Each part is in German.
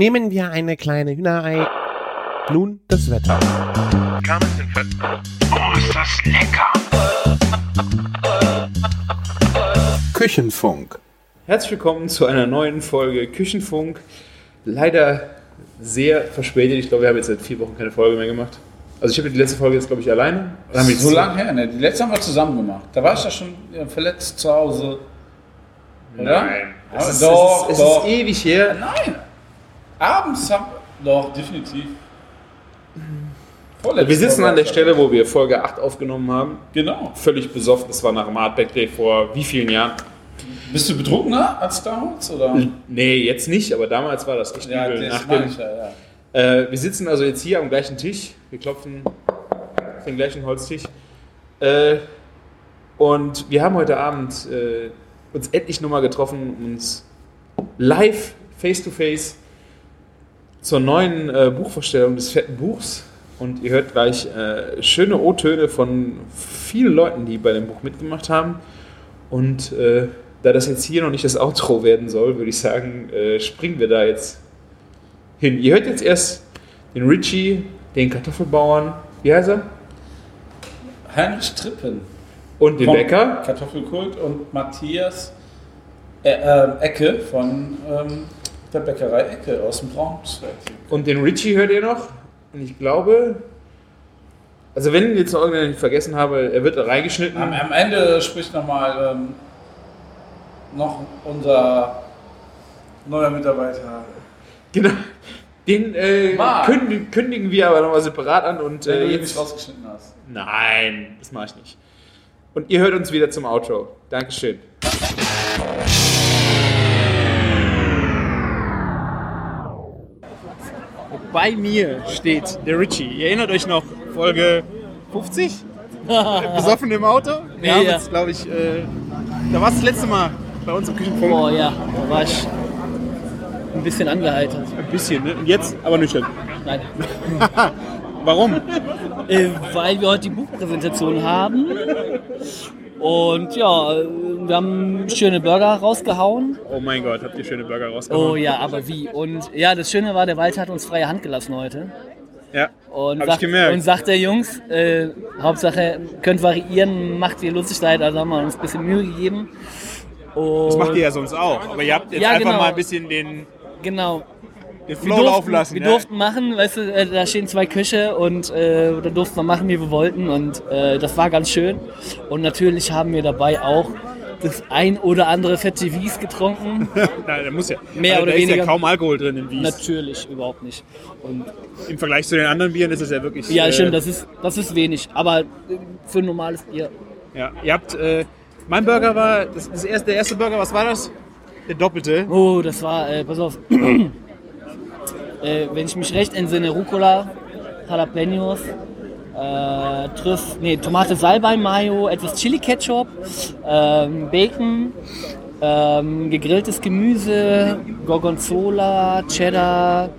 Nehmen wir eine kleine Hühnerei. Nun das Wetter. Oh, ist das lecker! Küchenfunk. Herzlich willkommen zu einer neuen Folge Küchenfunk. Leider sehr verspätet. Ich glaube, wir haben jetzt seit vier Wochen keine Folge mehr gemacht. Also ich habe die letzte Folge jetzt, glaube ich, alleine. So lange her, ne? Die letzte haben wir zusammen gemacht. Da war ich ja schon ja, verletzt zu Hause. Oder? Nein. Ja, Es ist, doch, es ist, doch. es ist ewig her. Nein. Abends haben Doch, definitiv. Vorletzte Wir sitzen an der. Stelle, wo wir Folge 8 aufgenommen haben. Genau. Völlig besoffen. Das war nach dem Artback Day vor wie vielen Jahren? Bist du betrunkener als damals? Oder? Nee, jetzt nicht, aber damals war das echt Ja, übel. das Nach dem, ich ja, ja. Äh, wir sitzen also jetzt hier am gleichen Tisch. Wir klopfen auf den gleichen Holztisch. Äh, und wir haben heute Abend äh, uns endlich nochmal getroffen, um uns live, face to face, zur neuen äh, Buchvorstellung des fetten Buchs. Und ihr hört gleich äh, schöne O-Töne von vielen Leuten, die bei dem Buch mitgemacht haben. Und äh, da das jetzt hier noch nicht das Outro werden soll, würde ich sagen, äh, springen wir da jetzt hin. Ihr hört jetzt erst den Richie, den Kartoffelbauern, wie heißt er? Heinrich Trippen. Und den Bäcker. Kartoffelkult und Matthias äh, ähm, Ecke von ähm, der Bäckerei Ecke aus dem Braunschweig. Und den Richie hört ihr noch. Und ich glaube, also wenn ich jetzt noch irgendeinen vergessen habe, er wird da reingeschnitten. Am, am Ende spricht nochmal ähm, noch unser neuer Mitarbeiter. Genau. Den äh, kündigen, kündigen wir aber nochmal separat an. Und Wenn äh, du ihn jetzt. nicht rausgeschnitten hast. Nein, das mache ich nicht. Und ihr hört uns wieder zum Outro. Dankeschön. Bei mir steht der Richie. Ihr erinnert euch noch, Folge 50? Besoffen im Auto? Nee, ja. uns, glaube ich, äh, da war es das letzte Mal bei uns im Küchenfunk. Boah, ja, da war ich ein bisschen angeheitert. Ein bisschen, ne? Und jetzt aber nüchtern. Nein. Warum? Äh, weil wir heute die Buchpräsentation haben. Und ja, wir haben schöne Burger rausgehauen. Oh mein Gott, habt ihr schöne Burger rausgehauen? Oh ja, aber wie? Und ja, das Schöne war, der Walter hat uns freie Hand gelassen heute. Ja, Und hab ich sagt, gemerkt. und sagt der Jungs, äh, Hauptsache könnt variieren, macht ihr lustig seid, also haben wir uns ein bisschen Mühe gegeben. Und Das macht ihr ja sonst auch. Aber ihr habt jetzt Ja, einfach genau. mal ein bisschen den, Genau, den wir Flow durften, laufen lassen. wir ja? durften machen, weißt du, äh, da stehen zwei Köche und äh, da durften wir machen, wie wir wollten und äh, das war ganz schön. Und natürlich haben wir dabei auch das ein oder andere fette Wies getrunken. Nein, da muss ja. Mehr also oder da ist ja weniger. kaum Alkohol drin im Wies. natürlich, überhaupt nicht. Und Im Vergleich zu den anderen Bieren ist es ja wirklich. ja, äh, stimmt, das ist, das ist wenig, aber für ein normales Bier. Ja, ihr habt. Äh, mein Burger war. Das, das erste, der erste Burger, was war das? Der doppelte. Oh, das war, äh, pass auf, äh, wenn ich mich recht entsinne, Rucola, Jalapenos, äh, Trüff, nee, Tomate Salbei, Mayo, etwas Chili Ketchup, ähm, Bacon, ähm, gegrilltes Gemüse, Gorgonzola, Cheddar,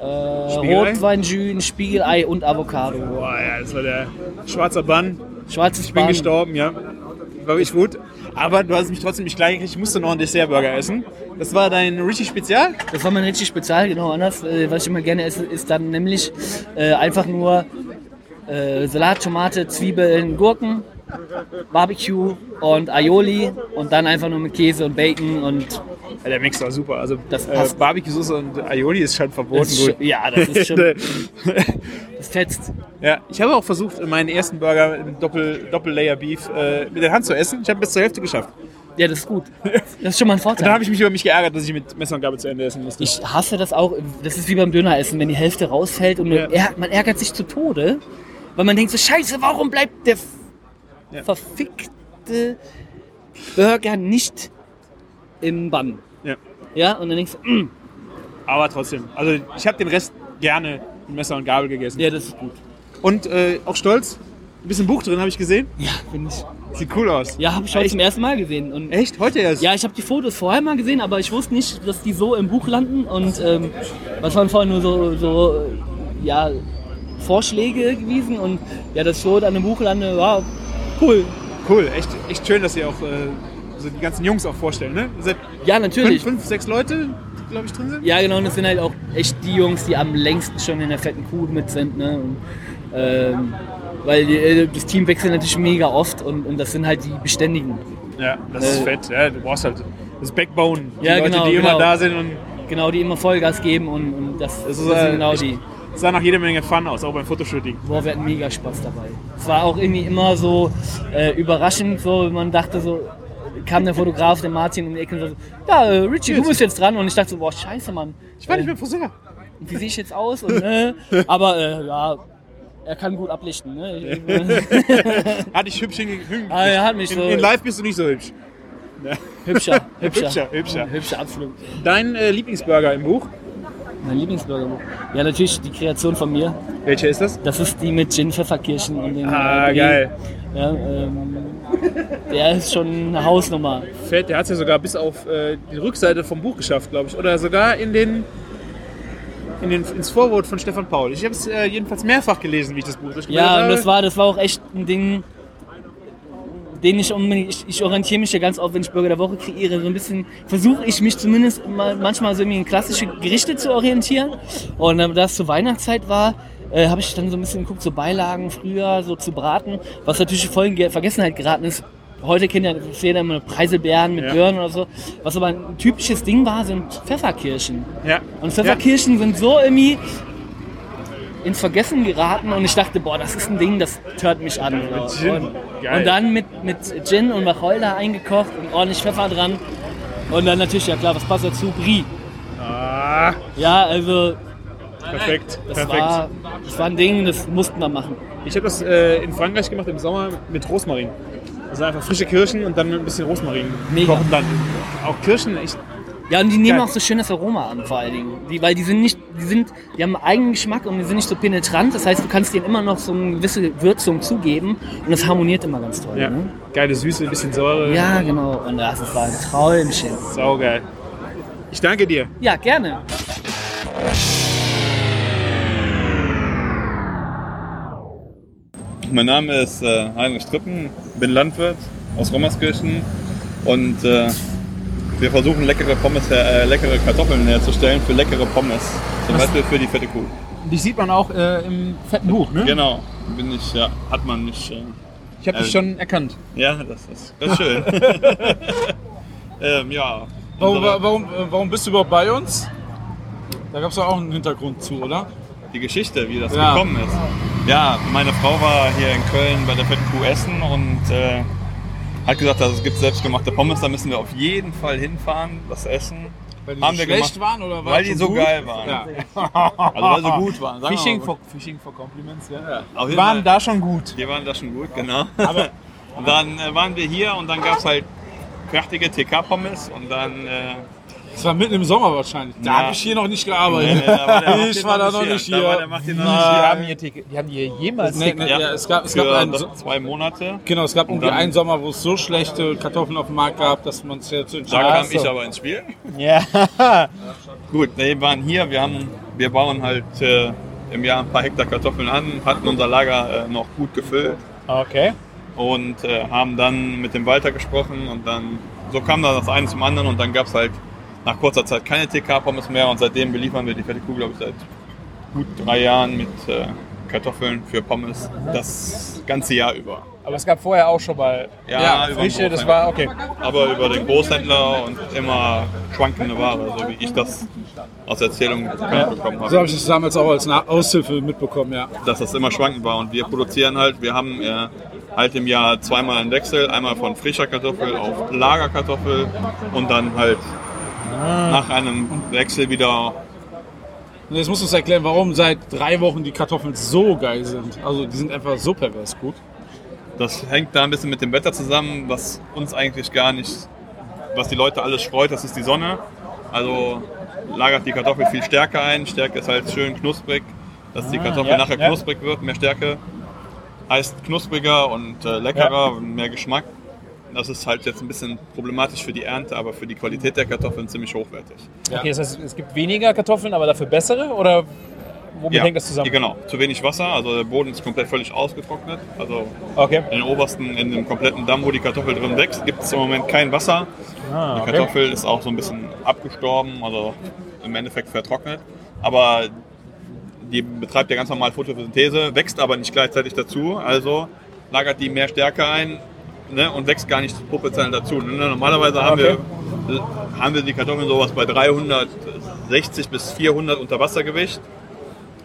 äh, Spiegelei? Rotweinjus, Spiegelei und Avocado. Boah, ja, das war der schwarzer Bann. Schwarzes Ich bin gestorben, ja. War wirklich gut. Aber du hast mich trotzdem nicht gleich gekriegt. Ich musste noch einen Dessertburger essen. Das war dein richtig Spezial? Das war mein richtig Spezial, genau anders. Äh, was ich immer gerne esse, ist dann nämlich äh, einfach nur äh, Salat, Tomate, Zwiebeln, Gurken, Barbecue und Aioli und dann einfach nur mit Käse und Bacon und der Mix war super. Also Das äh. Barbecue-Soße und Aioli ist schon verboten das ist ja, das ist schon, das fetzt. ja, ich habe auch versucht, meinen ersten Burger im Doppel, Doppel-Layer Beef äh, mit der Hand zu essen. Ich habe bis zur Hälfte geschafft. Ja, das ist gut. Das ist schon mal ein Und dann Vorteil. habe ich mich über mich geärgert, dass ich mit Messer und Gabel zu Ende essen musste. Ich hasse das auch. Das ist wie beim Döneressen, wenn die Hälfte rausfällt und Ja. man ärgert sich zu Tode, weil man denkt so, scheiße, warum bleibt der Ja. verfickte Burger nicht im Bann? ja. Ja, und dann denkst du, mm, Aber trotzdem. Also ich habe den Rest gerne mit Messer und Gabel gegessen. ja, das ist gut. Und äh, auch stolz. Ein bisschen Buch drin, habe ich gesehen. Ja, finde ich. Sieht cool aus. Ja, habe ich heute zum ersten Mal gesehen. Und Echt? Heute erst? ja, ich habe die Fotos vorher mal gesehen, aber ich wusste nicht, dass die so im Buch landen. Und ähm, was waren vorher nur so, so ja, Vorschläge gewesen. Und ja, das so dann im Buch lande, war cool. Cool. Echt, echt schön, dass ihr auch äh, so die ganzen Jungs auch vorstellen, ne? Ja, fünf, natürlich. fünf, sechs Leute. glaube ich, drin sind. Ja, genau, und das sind halt auch echt die Jungs, die am längsten schon in der fetten Kuh mit sind. Ne? Und, ähm, weil die, äh, das Team wechselt natürlich mega oft und, und das sind halt die Beständigen. Ja, das ist Äh, fett. Ja, du brauchst halt das Backbone. Die Ja, Leute, genau, die genau. immer da sind und Genau, die immer Vollgas geben und, und das, Das das, ist, sind äh, genau ich- die. es sah nach jede Menge Fun aus, auch beim Fotoshooting. Boah, wir hatten mega Spaß dabei. Es war auch irgendwie immer so äh, überraschend, so man dachte so, kam der Fotograf, der Martin um die Ecke und so, ja, äh, Richie, du bist jetzt dran und ich dachte so, boah, scheiße, Mann. Ich war nicht Äh, mehr Friseur. wie sehe ich jetzt aus? Und, äh, aber äh, ja, er kann gut ablichten. Ne? Ich, Hatte ich hübsch hingekriegt. Ah, er hat mich in, so- in live bist du nicht so hübsch. hübscher, hübscher. Hübscher, hübscher. Hübscher, absolut. Dein äh, Lieblingsburger im Buch? Mein Lieblingsburger. Ja, natürlich die Kreation von mir. Welcher ist das? Das ist die mit Gin, Pfefferkirschen und dem Ah, äh, Brie. geil. Ja, ähm, der ist schon eine Hausnummer. Fett, der hat es ja sogar bis auf äh, die Rückseite vom Buch geschafft, glaube ich. Oder sogar in den, in den, ins Vorwort von Stefan Paul. Ich habe es äh, jedenfalls mehrfach gelesen, wie ich das Buch durchgelesen Ja, und habe. das war, das war auch echt ein Ding, den ich unbedingt, ich, ich orientiere mich ja ganz oft, wenn ich Burger der Woche kreiere, so ein bisschen, versuche ich mich zumindest mal, manchmal so irgendwie in klassische Gerichte zu orientieren. Und äh, da es zur Weihnachtszeit war, äh, habe ich dann so ein bisschen geguckt, so Beilagen früher so zu braten, was natürlich voll in Ge- Vergessenheit geraten ist. Heute kennt ja jeder immer Preiselbeeren mit Ja. Birnen oder so. Was aber ein typisches Ding war, sind Pfefferkirschen. ja. Und Pfefferkirschen sind so irgendwie ins Vergessen geraten und ich dachte, boah, das ist ein Ding, das tört mich an. Gin. Und, und dann mit, mit Gin und Wacholder eingekocht und ordentlich Pfeffer dran. Und dann natürlich, ja klar, was passt dazu? Brie. Ah, Ja, also perfekt. das perfekt. war, das war ein Ding, das mussten wir machen. Ich habe das äh, in Frankreich gemacht im Sommer mit Rosmarin. Also einfach frische Kirschen und dann mit ein bisschen Rosmarin Mega. kochen dann. Auch Kirschen, ich, Ja, und die nehmen Geil. auch so schönes Aroma an, vor allen Dingen. Die, weil die sind nicht, die sind, die haben einen eigenen Geschmack und die sind nicht so penetrant. Das heißt, du kannst denen immer noch so eine gewisse Würzung zugeben und das harmoniert immer ganz toll. ja, Ne? geile Süße, ein bisschen Säure. Ja, genau. Und das war ein Träumchen. Saugeil. Ich danke dir. Ja, gerne. Mein Name ist äh, Heinrich Strippen, bin Landwirt aus Rommerskirchen und äh, wir versuchen leckere Pommes, äh, leckere Kartoffeln herzustellen für leckere Pommes. Zum Beispiel für die fette Kuh. Dich sieht man auch äh, im fetten Buch, ne? Genau, bin ich, ja, hat man nicht. Äh, Ich habe dich Äh, schon erkannt. ja, das ist, das ist schön. ähm, ja. Warum, warum, warum bist du überhaupt bei uns? Da gab es auch einen Hintergrund zu, oder? Die Geschichte, wie das Ja. gekommen ist. Ja, meine Frau war hier in Köln bei der fetten Kuh essen und äh, hat gesagt, also es gibt selbstgemachte Pommes, da müssen wir auf jeden Fall hinfahren, das essen. Weil die Haben so wir schlecht gemacht. waren oder war Weil die so gut? geil waren. Ja. Also weil sie gut waren. sagen Fishing for, Fishing for Compliments, ja. Auf Die waren da schon gut. Die waren da schon gut, genau. und dann äh, waren wir hier und dann gab es halt fertige TK-Pommes und dann. Äh, Das war mitten im Sommer wahrscheinlich. Da Ja. habe ich hier noch nicht nee, gearbeitet. nee, da der ich war da noch nicht Da war hier. Noch Die nicht hier. haben hier, Ticket- die haben hier jemals Nee, Ticket- nee, Ja, ja, es gab, es gab einen, zwei Monate. genau, es gab irgendwie einen Sommer, wo es so schlechte Kartoffeln auf dem Markt gab, dass man es jetzt Da entschieden kam ich aber ins Spiel. Ja. Gut, wir waren hier, wir, haben, wir bauen halt äh, im Jahr ein paar Hektar Kartoffeln an, hatten unser Lager äh, noch gut gefüllt Okay. und äh, haben dann mit dem Walter gesprochen und dann so kam dann das eine zum anderen und dann gab es halt nach kurzer Zeit keine TK-Pommes mehr und seitdem beliefern wir die fette Kuh, glaube ich, seit gut drei Jahren mit äh, Kartoffeln für Pommes das ganze Jahr über. Aber es gab vorher auch schon mal Ja, den frische, das war okay. Aber über den Großhändler und immer schwankende Ware, so wie ich das aus Erzählungen bekannt bekommen habe. So habe ich das damals auch als Aushilfe mitbekommen, ja. dass das immer schwankend war. Und wir produzieren halt, wir haben äh, halt im Jahr zweimal einen Wechsel, einmal von frischer Kartoffel auf Lagerkartoffel und dann halt nach einem Wechsel wieder. Und jetzt musst du uns erklären, warum seit drei Wochen die Kartoffeln so geil sind. Also die sind einfach so pervers gut. Das hängt da ein bisschen mit dem Wetter zusammen, was uns eigentlich gar nicht, was die Leute alles freut, das ist die Sonne. Also lagert die Kartoffel viel stärker ein. Stärke ist halt schön knusprig, dass die Kartoffel ja, nachher ja. knusprig wird. Mehr Stärke heißt knuspriger und äh, leckerer und mehr Geschmack. Das ist halt jetzt ein bisschen problematisch für die Ernte, aber für die Qualität der Kartoffeln ziemlich hochwertig. Okay, das heißt, es gibt weniger Kartoffeln, aber dafür bessere? Oder womit hängt das zusammen? Genau, zu wenig Wasser, also der Boden ist komplett völlig ausgetrocknet. Also Okay. in den obersten, in dem kompletten Damm, wo die Kartoffel drin wächst, gibt es im Moment kein Wasser. Ah, Die okay. Kartoffel ist auch so ein bisschen abgestorben, also im Endeffekt vertrocknet. Aber die betreibt ja ganz normal Photosynthese, wächst aber nicht gleichzeitig dazu, also lagert die mehr Stärke ein ne, und wächst gar nicht proportional dazu. Ne, Normalerweise haben, Okay. wir, haben wir die Kartoffeln sowas bei 360 bis 400 Unterwassergewicht.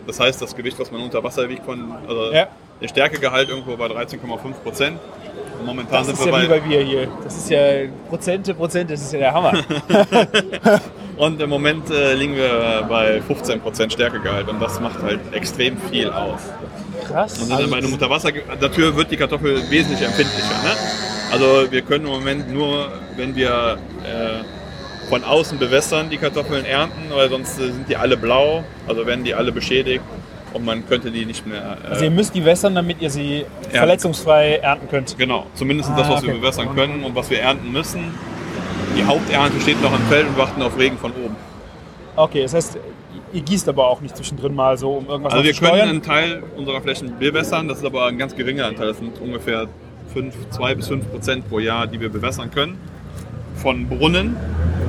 Das heißt, das Gewicht, was man unter Wasser wiegt, von, also Ja. der Stärkegehalt irgendwo bei 13,5 Prozent. Momentan Das sind ist wir ja bei, wie bei wir hier. Das ist ja Prozente, Prozente, das ist ja der Hammer. Und im Moment äh, liegen wir bei 15% Stärkegehalt und das macht halt extrem viel aus. Krass. Und dann bei einem Unterwasser, dafür wird die Kartoffel wesentlich empfindlicher. Ne? Also wir können im Moment nur, wenn wir äh, von außen bewässern, die Kartoffeln ernten, weil sonst äh, sind die alle blau, also werden die alle beschädigt und man könnte die nicht mehr. Äh, Also ihr müsst die wässern, damit ihr sie verletzungsfrei ernten könnt. Genau, zumindest das, Ah, was wir okay. bewässern können und was wir ernten müssen. Die Haupternte steht noch im Feld und warten auf Regen von oben. Okay, das heißt, ihr gießt aber auch nicht zwischendrin mal so, um irgendwas Also wir zu können steuern. einen Teil unserer Flächen bewässern, das ist aber ein ganz geringer Anteil. Das sind ungefähr 5, 2 bis 5 Prozent pro Jahr, die wir bewässern können. Von Brunnen.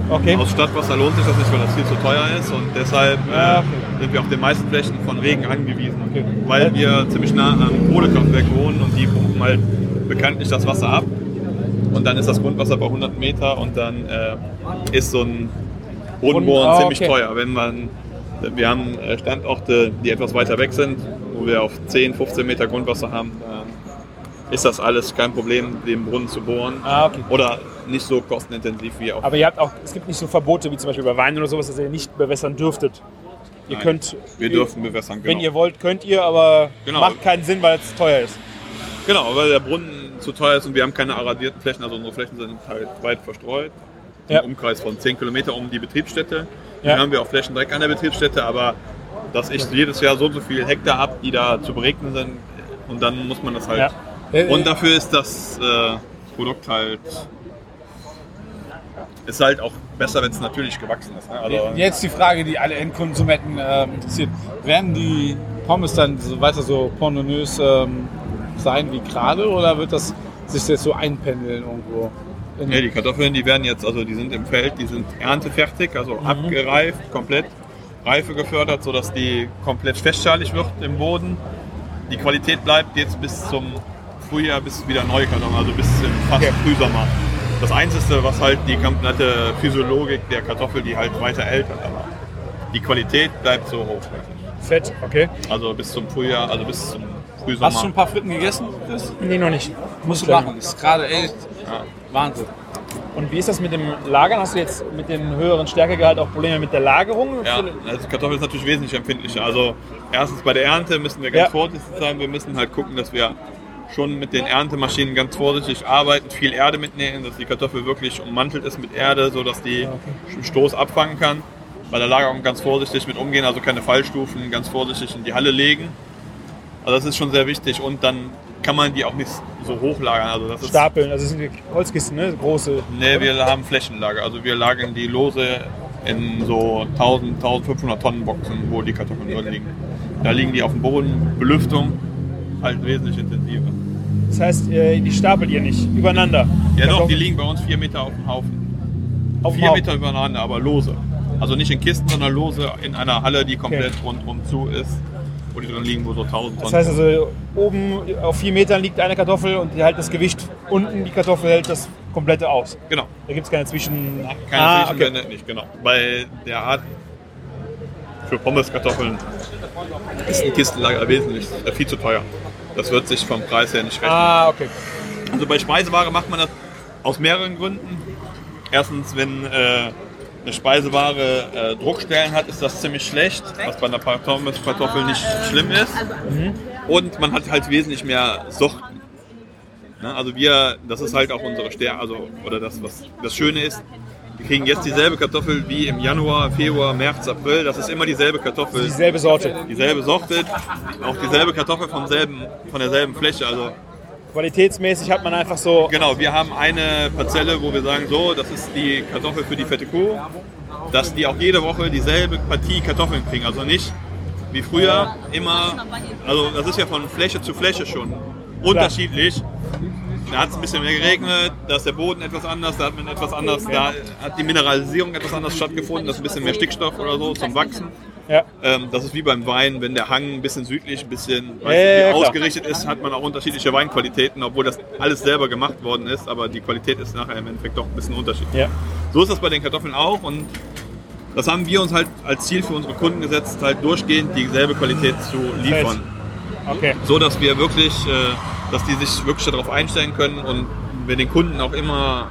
Okay. Aus Stadtwasser lohnt sich das nicht, weil das viel zu teuer ist und deshalb äh, Ah, okay. sind wir auf den meisten Flächen von Regen angewiesen. Okay. Weil wir ziemlich nah am Kohlekraftwerk wohnen und die pumpen halt bekanntlich das Wasser ab. Und dann ist das Grundwasser bei 100 Meter und dann äh, ist so ein Bodenbohren ziemlich okay. teuer. Wenn man, wir haben äh, Standorte, die etwas weiter weg sind, wo wir auf 10, 15 Meter Grundwasser haben, dann ist das alles kein Problem, den Brunnen zu bohren. Ah, okay. Oder nicht so kostenintensiv wie auf Aber ihr habt auch, es gibt nicht so Verbote wie zum Beispiel bei Wein oder sowas, dass ihr nicht bewässern dürftet. Ihr Nein, könnt, Wir dürfen bewässern, genau. wenn ihr wollt, könnt ihr, aber Genau. macht keinen Sinn, weil es teuer ist. Genau, weil der Brunnen zu teuer ist und wir haben keine aradierten Flächen, also unsere Flächen sind halt weit verstreut. Im Ja. Umkreis von 10 Kilometer um die Betriebsstätte. Ja. Dann haben wir auch Flächen direkt an der Betriebsstätte, aber das ist jedes Jahr so und so viel Hektar ab, die da zu beregnen sind. Und dann muss man das halt. Ja. Und dafür ist das äh, Produkt halt. Ist halt auch besser, wenn es natürlich gewachsen ist. Ne? Also, Jetzt die Frage, die alle Endkonsumenten äh, interessiert. Werden die Pommes dann so weiter so pornonös ähm, sein wie gerade oder wird das sich jetzt so einpendeln irgendwo? Ja, die Kartoffeln, die werden jetzt, also die sind im Feld, die sind erntefertig, also abgereift, komplett Reife gefördert, sodass die komplett festschalig wird im Boden. Die Qualität bleibt jetzt bis zum Frühjahr, bis wieder neue Kartoffeln, also bis fast Frühsommer. Das Einzige, was halt die komplette Physiologik der Kartoffel, die halt weiter älter, aber die Qualität bleibt so hoch. Fett, okay. Also bis zum Frühjahr, also bis zum Frühsommer. Hast du schon ein paar Fritten gegessen? Chris? Nee, noch nicht. Musst du machen. Ist gerade echt Wahnsinn. Und wie ist das mit dem Lagern? Hast du jetzt mit dem höheren Stärkegehalt auch Probleme mit der Lagerung? Ja, also Kartoffel ist natürlich wesentlich empfindlicher. Also erstens bei der Ernte müssen wir ganz Ja. vorsichtig sein. Wir müssen halt gucken, dass wir schon mit den Erntemaschinen ganz vorsichtig arbeiten, viel Erde mitnehmen, dass die Kartoffel wirklich ummantelt ist mit Erde, sodass die einen Stoß abfangen kann. Bei der Lagerung ganz vorsichtig mit umgehen, also keine Fallstufen, ganz vorsichtig in die Halle legen. Also das ist schon sehr wichtig und dann kann man die auch nicht so hoch lagern. Also das ist Stapeln, also das sind die Holzkisten, ne? große. Ne, wir haben Flächenlager. Also wir lagern die lose in so 1000, 1500 Tonnen Boxen, wo die Kartoffeln drin liegen. Da liegen die auf dem Boden, Belüftung halt wesentlich intensiver. Das heißt, äh, die stapelt ihr nicht übereinander. Ja doch, die liegen bei uns vier Meter auf dem Haufen. auf Vier Haufen. Meter übereinander, aber lose. Also nicht in Kisten, sondern lose in einer Halle, die komplett rundum zu ist, wo die drin liegen, wo so 1000 Tonnen Das heißt also, oben auf vier Metern liegt eine Kartoffel und die hält das Gewicht. Unten die Kartoffel hält das komplette aus. Genau. Da gibt es keine Zwischen. Keine Ah, Zwischenwände, nicht, genau. Bei der Art für Pommeskartoffeln ist ein Kistenlager wesentlich äh, viel zu teuer. Das wird sich vom Preis her nicht rechnen. Ah, okay. Also bei Speiseware macht man das aus mehreren Gründen. Erstens, wenn äh, eine Speiseware äh, Druckstellen hat, ist das ziemlich schlecht, was bei einer Pommeskartoffel nicht schlimm ist. Und man hat halt wesentlich mehr Sorten. Ne? Also wir, das ist halt auch unsere Stärke, also oder das, was das Schöne ist, wir kriegen jetzt dieselbe Kartoffel wie im Januar, Februar, März, April. Das ist immer dieselbe Kartoffel, Dieselbe Sorte. dieselbe Sorte, auch dieselbe Kartoffel vom selben, von derselben Fläche. Also Qualitätsmäßig hat man einfach so. Genau, wir haben eine Parzelle, wo wir sagen, so, das ist die Kartoffel für die fette Kuh, dass die auch jede Woche dieselbe Partie Kartoffeln kriegen. Also nicht wie früher immer, also das ist ja von Fläche zu Fläche schon unterschiedlich. Da hat es ein bisschen mehr geregnet, da ist der Boden etwas anders, da hat man etwas anders, da hat die Mineralisierung etwas anders stattgefunden, da ist ein bisschen mehr Stickstoff oder so zum Wachsen. Ja. Ähm, das ist wie beim Wein, wenn der Hang ein bisschen südlich, ein bisschen Ja, nicht, ja, klar. ausgerichtet ist, hat man auch unterschiedliche Weinqualitäten, obwohl das alles selber gemacht worden ist, aber die Qualität ist nachher im Endeffekt doch ein bisschen unterschiedlich. So ist das bei den Kartoffeln auch und das haben wir uns halt als Ziel für unsere Kunden gesetzt, halt durchgehend dieselbe Qualität zu liefern. Okay. So dass wir wirklich, äh, dass die sich wirklich darauf einstellen können und wir den Kunden auch immer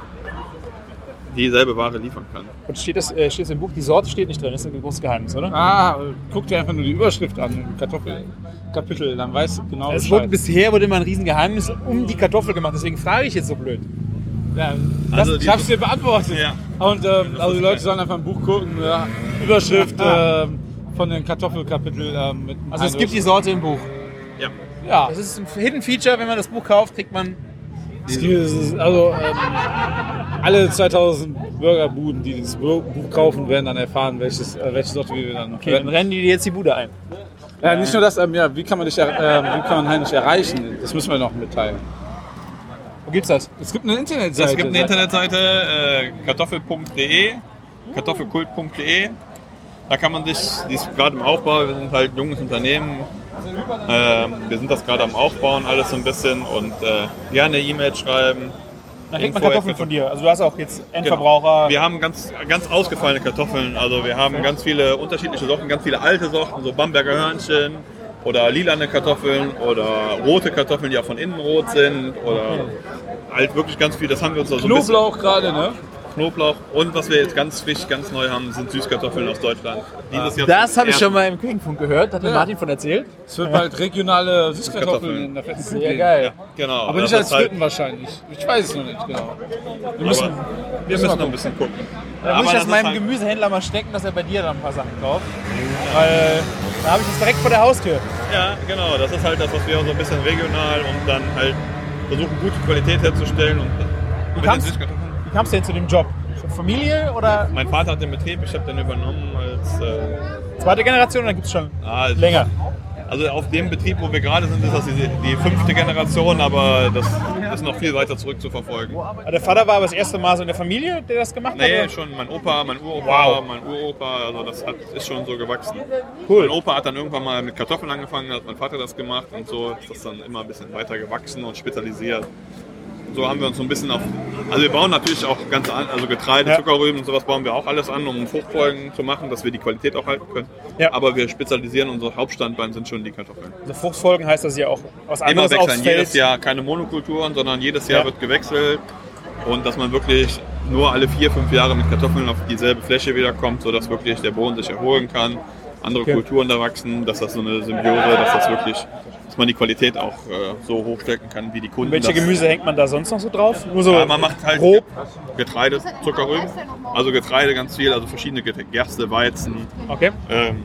dieselbe Ware liefern können. Und steht das, äh, steht das im Buch? Die Sorte steht nicht drin, das ist ein großes Geheimnis, oder? Ah, guck dir einfach nur die Überschrift an, im Kartoffelkapitel, dann weißt du genau Es wurde, bisher wurde immer ein Riesengeheimnis um die Kartoffel gemacht, deswegen frage ich jetzt so blöd. Ja, das, Also ich hab's dir beantwortet. Ja. Und ähm, also die Leute sollen einfach ein Buch gucken, ja, Überschrift ähm, von den Kartoffelkapitel ähm, mit Also es gibt die Sorte im Buch. Ja. ja, Das ist ein Hidden Feature, wenn man das Buch kauft, kriegt man. Also ähm, alle 2000 Burgerbuden, die dieses Buch kaufen, werden dann erfahren, welches, äh, welche Sorte wir dann Okay, dann rennen die dir jetzt die Bude ein. Ja, nicht nur das, ähm, ja, wie kann man dich, er- ähm, wie kann man Heinrich erreichen? Das müssen wir noch mitteilen. Wo gibt's das? Es gibt eine Internetseite. Es gibt eine Internetseite, äh, kartoffel.de, kartoffelkult.de. Da kann man sich, die ist gerade im Aufbau, wir sind halt ein junges Unternehmen. Ähm, wir sind das gerade am Aufbauen, alles so ein bisschen und äh, gerne E-Mail schreiben. Dann kriegt man Kartoffeln von dir. Also du hast auch jetzt Endverbraucher. Wir haben ganz, ganz ausgefallene Kartoffeln. Also wir haben ganz viele unterschiedliche Sorten, ganz viele alte Sorten, so Bamberger Hörnchen oder lilane Kartoffeln oder rote Kartoffeln, die ja von innen rot sind oder halt wirklich ganz viel. Das haben wir uns ein bisschen- Knoblauch gerade, ne? Knoblauch und was wir jetzt ganz frisch, ganz neu haben, sind Süßkartoffeln aus Deutschland. Dieses Jahr Das habe ich schon mal im Küchenfunk gehört, hat mir Ja. Martin von erzählt. Es wird bald regionale Süßkartoffeln Süßkartoffeln. in der fetten Kuh Sehr geben. geil. Genau. Aber das nicht als halt- Fritten wahrscheinlich. Ich weiß es noch nicht genau. Wir müssen, wir müssen noch ein bisschen gucken. Da muss ich das ist meinem halt- Gemüsehändler mal stecken, dass er bei dir dann ein paar Sachen kauft. Weil da habe ich das direkt vor der Haustür. Ja, genau. Das ist halt das, was wir so ein bisschen regional und dann halt versuchen, gute Qualität herzustellen. Und mit den kamst- Süßkartoffeln. Wie kamst du denn zu dem Job? Familie oder Mein Vater hat den Betrieb, ich habe den übernommen als äh, zweite Generation oder gibt es schon ah, es- länger? Also auf dem Betrieb, wo wir gerade sind, ist das die, die fünfte Generation, aber das ist noch viel weiter zurück zu verfolgen. Aber Der Vater war aber das erste Mal so in der Familie, der das gemacht Nee, hat? schon mein Opa, mein Uropa, Wow. mein Uropa, also das hat, ist schon so gewachsen. Cool. Mein Opa hat dann irgendwann mal mit Kartoffeln angefangen, hat mein Vater das gemacht und so ist das dann immer ein bisschen weiter gewachsen und spezialisiert. So haben wir uns so ein bisschen auf. Also wir bauen natürlich auch ganz an, also Getreide, Ja. Zuckerrüben und sowas bauen wir auch alles an, um Fruchtfolgen zu machen, dass wir die Qualität auch halten können. Ja. Aber wir spezialisieren, unser Hauptstandbein sind schon die Kartoffeln. Also Fruchtfolgen heißt, dass ihr auch was Immer anderes aufs wechseln, jedes Jahr keine Monokulturen, sondern jedes Jahr Ja. wird gewechselt und dass man wirklich nur alle vier, fünf Jahre mit Kartoffeln auf dieselbe Fläche wiederkommt, sodass wirklich der Boden sich erholen kann, andere Okay. Kulturen da wachsen, dass das so eine Symbiose, dass das wirklich, dass man die Qualität auch äh, so hochstecken kann, wie die Kunden. Welche das, Gemüse hängt man da sonst noch so drauf? Nur so Ja, man macht halt grob. Getreide, Zuckerrüben, also Getreide ganz viel, also verschiedene Get- Gerste, Weizen, Okay. ähm,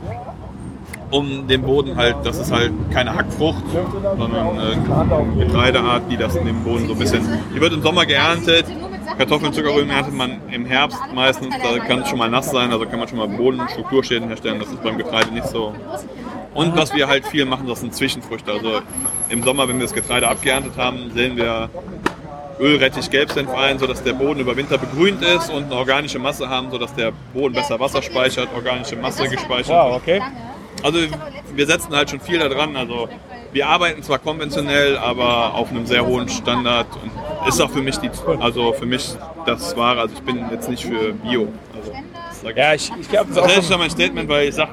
um den Boden halt, das ist halt keine Hackfrucht, sondern äh, Getreideart, die das in dem Boden so ein bisschen, die wird im Sommer geerntet, Kartoffeln, Zuckerrüben erntet man im Herbst meistens, da kann es schon mal nass sein, also kann man schon mal Bodenstrukturschäden herstellen, das ist beim Getreide nicht so. Und was wir halt viel machen, das sind Zwischenfrüchte, also im Sommer, wenn wir das Getreide abgeerntet haben, sehen wir Ölrettich, Gelbsenf ein, sodass der Boden über Winter begrünt ist und eine organische Masse haben, sodass der Boden besser Wasser speichert, organische Masse gespeichert. Wow, okay. Also wir setzen halt schon viel daran. Also wir arbeiten zwar konventionell, aber auf einem sehr hohen Standard und ist auch für mich die, also für mich das Wahre. Also ich bin jetzt nicht für Bio. Also. Ja, ich, ich glaube, das ist das auch ist schon... mein Statement, weil ich sag,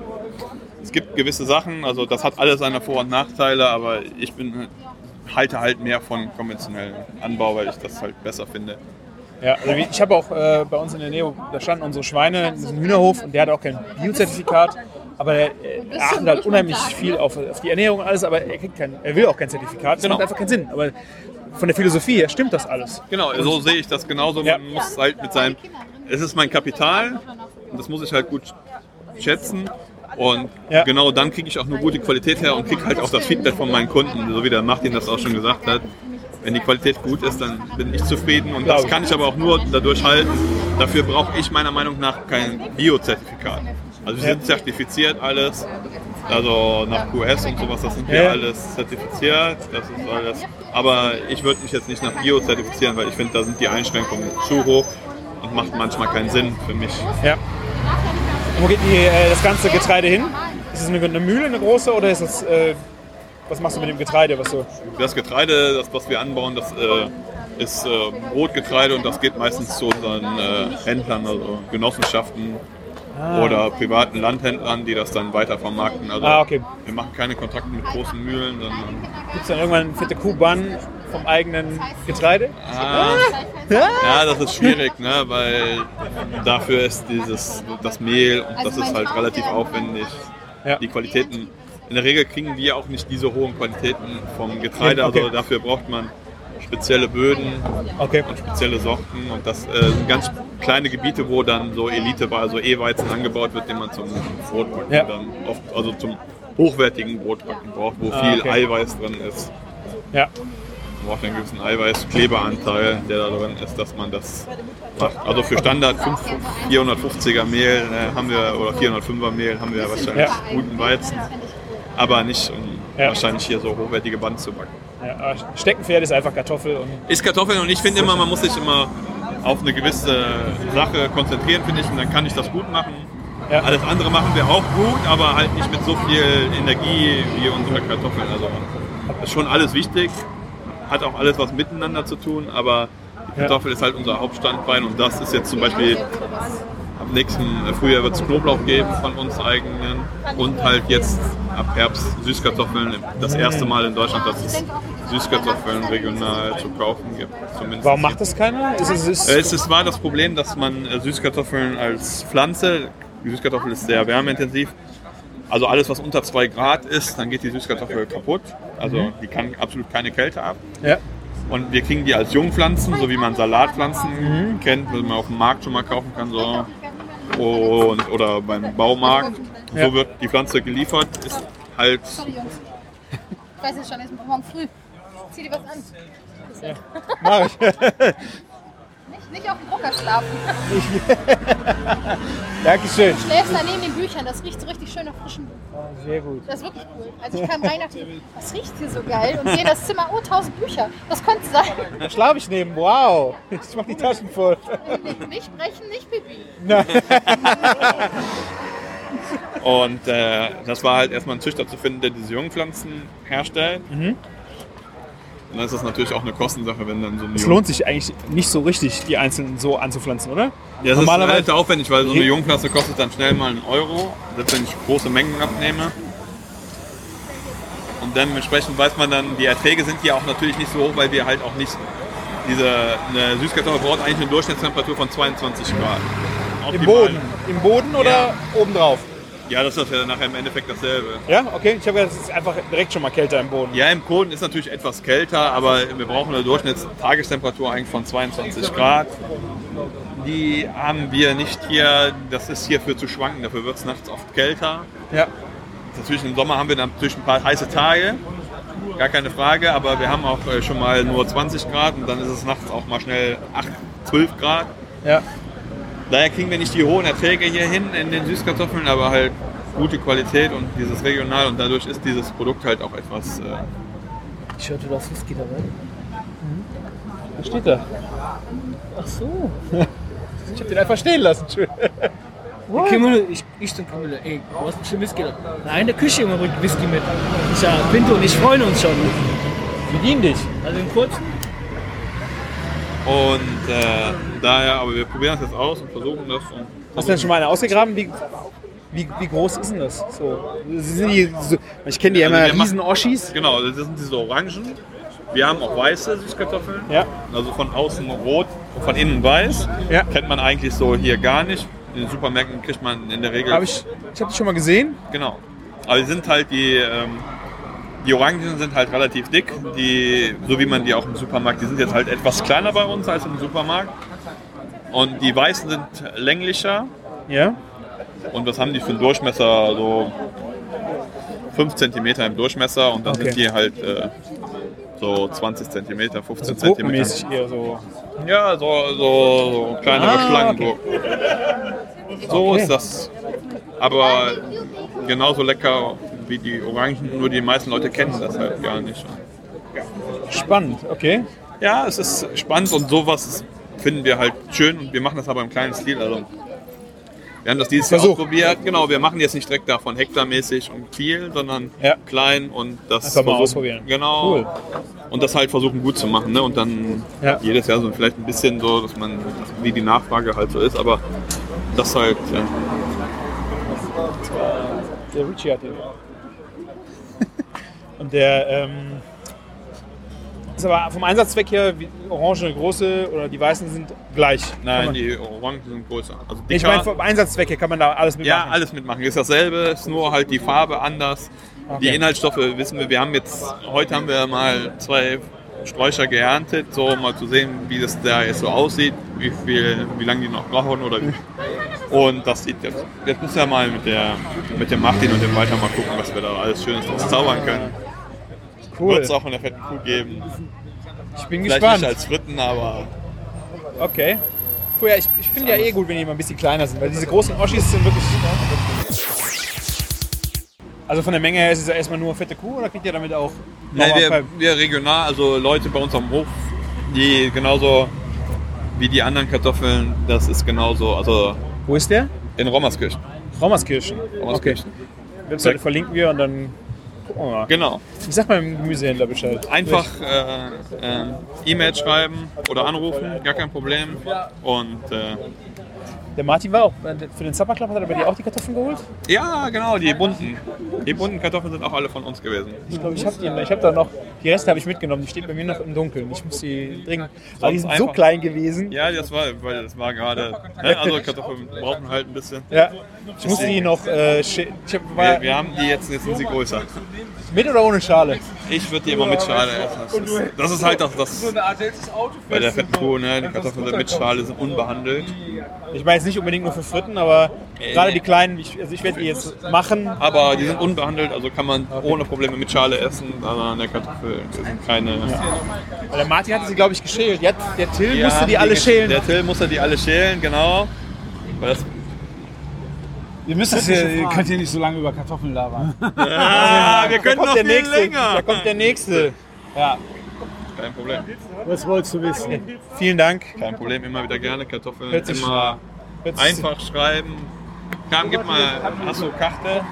es gibt gewisse Sachen, also das hat alles seine Vor- und Nachteile, aber ich bin halte halt mehr von konventionellem Anbau, weil ich das halt besser finde. Ja, also ich habe auch äh, bei uns in der Nähe, da standen unsere Schweine in diesem Hühnerhof und der hat auch kein Biozertifikat. Aber er, er achtet halt unheimlich viel auf, auf die Ernährung und alles, aber er, kriegt kein, er will auch kein Zertifikat. Das Genau. macht einfach keinen Sinn. Aber von der Philosophie her stimmt das alles. Genau, so sehe ich das genauso. Ja. Man muss halt mit seinem, es ist mein Kapital und das muss ich halt gut schätzen. Und Ja. genau dann kriege ich auch eine gute Qualität her und kriege halt auch das Feedback von meinen Kunden, so wie der Martin das auch schon gesagt hat. Wenn die Qualität gut ist, dann bin ich zufrieden und das kann ich aber auch nur dadurch halten. Dafür brauche ich meiner Meinung nach kein Bio-Zertifikat. Also wir sind zertifiziert alles. Also nach QS und sowas, das sind wir Ja. alles zertifiziert. Das ist alles. Aber ich würde mich jetzt nicht nach Bio zertifizieren, weil ich finde, da sind die Einschränkungen zu hoch und macht manchmal keinen Sinn für mich. Ja. Wo geht die, äh, das ganze Getreide hin? Ist es eine, eine Mühle, eine große, oder ist es, äh, was machst du mit dem Getreide? Was so? Das Getreide, das was wir anbauen, das äh, ist äh, Brotgetreide und das geht meistens zu unseren äh, Händlern, also Genossenschaften oder privaten Landhändlern, die das dann weiter vermarkten. Also Ah, okay. wir machen keine Kontakte mit großen Mühlen, sondern Gibt es dann irgendwann fette Kuhbahn vom eigenen Getreide? Ah, ja, das ist schwierig, ne, weil dafür ist dieses das Mehl und das ist halt relativ aufwendig. Ja. Die Qualitäten, in der Regel kriegen wir auch nicht diese hohen Qualitäten vom Getreide, also dafür braucht man spezielle Böden Okay. und spezielle Sorten und das äh, sind ganz kleine Gebiete, wo dann so Elite, also E-Weizen angebaut wird, den man zum Brotbacken Ja. dann oft, also zum hochwertigen Brotbacken braucht, wo Ah, viel okay. Eiweiß drin ist. Ja. Man braucht einen gewissen Eiweißkleberanteil, der da drin ist, dass man das macht. Also für Standard 5 450er Mehl äh, haben wir oder 405er Mehl haben wir wahrscheinlich Ja. guten Weizen, aber nicht um Ja. wahrscheinlich hier so hochwertige Band zu backen. ja. aber Steckenpferd ist einfach Kartoffel und Ist Kartoffeln und ich finde immer, man muss sich immer auf eine gewisse Sache konzentrieren, finde ich, und dann kann ich das gut machen. Ja. Alles andere machen wir auch gut, aber halt nicht mit so viel Energie wie unsere Kartoffeln. Also ist schon alles wichtig, hat auch alles was miteinander zu tun, aber die Ja. Kartoffel ist halt unser Hauptstandbein und das ist jetzt zum Beispiel am nächsten Frühjahr wird es Knoblauch geben von uns eigenen und halt jetzt ab Herbst Süßkartoffeln. Das erste Mal in Deutschland, dass es Süßkartoffeln regional zu kaufen gibt. Zumindest Warum macht das keiner? Ist es, ist, äh, Es ist, war das Problem, dass man äh, Süßkartoffeln als Pflanze, die Süßkartoffel ist sehr wärmeintensiv, also alles, was unter 2 Grad ist, dann geht die Süßkartoffel kaputt. Also die kann absolut keine Kälte ab. ja. Und wir kriegen die als Jungpflanzen, so wie man Salatpflanzen kennt, was man auf dem Markt schon mal kaufen kann. So. Und, oder beim Baumarkt. Ja. So wird die Pflanze geliefert, ist halt Sorry, Jungs. Ich weiß es schon, es ist morgen früh. Zieh dir was an. Mach ich. Nicht, nicht auf dem Drucker schlafen. Dankeschön. Du schläfst da neben den Büchern. Das riecht so richtig schön nach frischem Buch. Sehr gut. Das ist wirklich cool. Also ich kam rein und dachte, was riecht hier so geil? Und sehe in das Zimmer, oh, tausend Bücher. Was könnte es sein? Dann schlafe ich neben. Wow. Ich mach die Taschen voll. Nicht, nicht sprechen, nicht pipi. Und äh, das war halt erstmal ein Züchter zu finden, der diese Jungpflanzen herstellt. Mhm. Und dann ist das natürlich auch eine Kostensache, wenn dann so eine Es lohnt sich eigentlich nicht so richtig, die einzelnen so anzupflanzen, oder? Ja, das ist Normalerweise- relativ aufwendig, weil so eine Jungpflanze kostet dann schnell mal einen Euro, selbst wenn ich große Mengen abnehme. Und dementsprechend weiß man dann, die Erträge sind hier auch natürlich nicht so hoch, weil wir halt auch nicht diese eine Süßkartoffel braucht eigentlich eine Durchschnittstemperatur von 22 Grad. Im. Boden. Im Boden oder obendrauf? Ja, das ist ja nachher im Endeffekt dasselbe. Ja, okay. Ich habe gedacht, es ist einfach direkt schon mal kälter im Boden. Ja, im Boden ist natürlich etwas kälter, aber wir brauchen eine Durchschnittstagestemperatur eigentlich von 22 Grad. Die haben wir nicht hier, das ist hier für zu schwanken, dafür wird es nachts oft kälter. Ja. Natürlich im Sommer haben wir natürlich ein paar heiße Tage, gar keine Frage, aber wir haben auch äh, schon mal nur 20 Grad und dann ist es nachts auch mal schnell 8, 12 Grad. Ja. Daher kriegen wir nicht die hohen Erträge hier hin in den Süßkartoffeln, aber halt gute Qualität und dieses regional und dadurch ist dieses Produkt halt auch etwas. Äh, Ich hörte, du hast Whisky dabei. Was steht da? Ach so. Ich habe den einfach stehen lassen. Schön. Kimmel, ich, ich und Kimmel, ey, du hast bestimmt Whisky da. Nein, in der Küche immer bringt Whisky mit. Ich ja, Pinto und ich freuen uns schon. Bedien dich. Also in kurzen. Und äh, daher, aber wir probieren das jetzt aus und versuchen das. Und Hast du denn schon mal eine ausgegraben? Wie, wie, wie groß ist denn das? So, sie sind die, so, ich kenne die ja Also immer riesen Oschis. Genau, das sind diese Orangen. Wir haben auch weiße Süßkartoffeln. Ja. Also von außen rot, von innen weiß. Ja. Kennt man eigentlich so hier gar nicht. In den Supermärkten kriegt man in der Regel. Hab ich ich habe die schon mal gesehen. Genau. Aber die sind halt die, ähm, die Orangen sind halt relativ dick, die, so wie man die auch im Supermarkt, die sind jetzt halt etwas kleiner bei uns als im Supermarkt. Und die weißen sind länglicher Ja. und was haben die für einen Durchmesser? So 5 cm im Durchmesser und dann Okay. sind die halt äh, so 20 cm, 15 Also cm. Eher so. Ja, so, so, so kleinere Ah, Schlangen. okay. So, so Okay. ist das. aber genauso lecker wie die Orangen, nur die meisten Leute kennen das halt gar nicht. Spannend, okay. Ja, es ist spannend und sowas finden wir halt schön und wir machen das aber im kleinen Stil. Also wir haben das dieses Jahr Versuch. ausprobiert. Genau, wir machen jetzt nicht direkt davon hektarmäßig und viel, sondern Ja. klein und das Einfach mal ausprobieren. Genau. Cool. Und das halt versuchen gut zu machen. Ne? Und dann Ja. jedes Jahr so vielleicht ein bisschen so, dass man, wie die Nachfrage halt so ist, aber das halt, ja. Der Richie hat den. Und der ähm, ist aber vom Einsatzzweck her, wie Orange eine große oder die weißen sind gleich. Nein, man, die Orangen sind größer. Also ich dicker. meine, vom Einsatzzweck her kann man da alles mitmachen. Ja, alles mitmachen. Ist dasselbe, ist nur halt die Farbe anders. Die Okay. Inhaltsstoffe wissen wir, wir haben jetzt, heute haben wir mal zwei Sträucher geerntet, so um mal zu sehen, wie das da jetzt so aussieht, wie viel, wie lange die noch brauchen oder wie. Und das sieht jetzt, jetzt müssen wir mal mit der, mit dem Martin und dem Walter mal gucken, was wir da alles Schönes draus zaubern können. Cool. Wird es auch von der fetten Kuh geben. Ich bin Vielleicht gespannt. nicht als Fritten, aber Okay. Cool, ja, ich, ich finde ja eh gut, wenn die mal ein bisschen kleiner sind, weil diese großen Oschis sind wirklich. Also von der Menge her ist es ja erstmal nur fette Kuh oder kriegt ihr damit auch Mauer- wir, wir regional, also Leute bei uns am Hof, die genauso wie die anderen Kartoffeln, das ist genauso, also Wo ist der? in Rommerskirchen. Rommerskirchen. Okay. Rommerskirchen. Webseite verlinken wir und dann gucken wir mal. Genau. Ich sag mal dem Gemüsehändler Bescheid. Einfach äh, äh, E-Mail schreiben oder anrufen, gar kein Problem. Und äh, Der Martin war auch für den Supper Club, hat er bei dir auch die Kartoffeln geholt? ja, genau, die bunten. Die bunten Kartoffeln sind auch alle von uns gewesen. Ich glaube, ich habe die. Ich habe da noch. Die Reste habe ich mitgenommen. Die stehen bei mir noch im Dunkeln. Ich muss die dringend. Aber die sind so einfach- klein gewesen. Ja, das war, weil das war gerade, ne? also Kartoffeln brauchen halt ein bisschen. Ja. Ich muss die noch. Äh, ich hab, war Wir, wir haben die jetzt, jetzt sind sie größer. mit oder ohne Schale? Ich würde die immer mit Schale essen. Das ist, das ist halt das, das bei der fetten Kuh, ne? die Kartoffeln sind mit Schale, sind unbehandelt. Ich meine jetzt nicht unbedingt nur für Fritten, aber gerade die kleinen. Ich, also ich werde die jetzt machen. Aber die sind unbehandelt, also kann man ohne Probleme mit Schale essen. Aber an der Kartoffel sind keine. Weil der Martin hatte sie, glaube ich, geschält. Die der Till Ja, musste die alle schälen. Der Till musste die alle schälen, genau. Weil das, Ihr müsst es hier, ihr könnt hier nicht so lange über Kartoffeln labern. ah, wir Da können kommt noch der viel nächste. länger. Da kommt der nächste. Ja. Kein Problem. Was wolltest du wissen? Vielen Dank. Kein Problem, immer wieder gerne Kartoffeln. Immer einfach schreiben. Kam, gib mal, hast du Karte?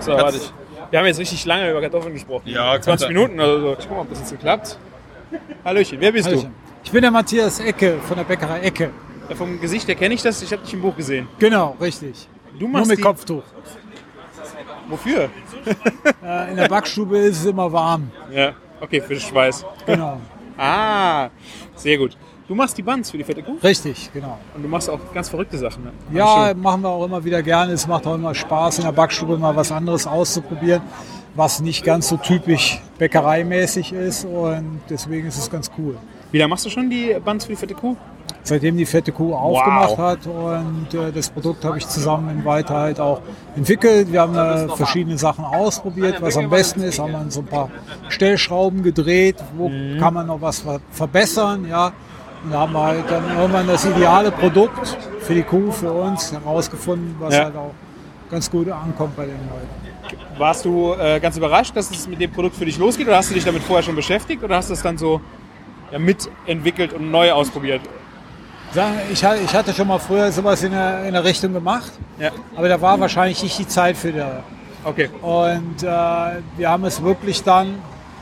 So, warte ich. Wir haben jetzt richtig lange über Kartoffeln gesprochen. Ja, 20 kannst du- Minuten oder so. Ich guck mal, ob das jetzt geklappt. Hallöchen, wer bist Hallöchen. Ich bin der Matthias Ecke von der Bäckerei Ecke. Ja, vom Gesicht her kenne ich das. Ich habe dich im Buch gesehen. Genau, richtig. Du Nur machst mit die, Kopftuch. Wofür? Äh, In der Backstube ist es immer warm. Ja, okay, für den Schweiß. Genau. Ah, sehr gut. Du machst die Buns für die fette Kuh Richtig, genau. und du machst auch ganz verrückte Sachen. Ne? Ja, machen wir auch immer wieder gerne. Es macht auch immer Spaß, in der Backstube mal was anderes auszuprobieren, was nicht ganz so typisch bäckereimäßig ist. Und deswegen ist es ganz cool. Wie lange machst du schon die Buns für die fette Kuh? Seitdem die fette Kuh aufgemacht hat und äh, das Produkt habe ich zusammen in Weiter halt auch entwickelt. Wir haben äh, verschiedene Sachen ausprobiert, was am besten ist. Haben wir so ein paar Stellschrauben gedreht, wo kann man noch was ver verbessern, ja. Und da haben wir halt dann irgendwann das ideale Produkt für die Kuh, für uns herausgefunden, was Ja. halt auch ganz gut ankommt bei den Leuten. Warst du äh, ganz überrascht, dass es mit dem Produkt für dich losgeht oder hast du dich damit vorher schon beschäftigt oder hast du es dann so ja, mitentwickelt und neu ausprobiert? Ich, ha- ich hatte schon mal früher sowas in der, in der Richtung gemacht, Ja, aber da war wahrscheinlich nicht die Zeit für der, okay. Und äh, wir haben es wirklich dann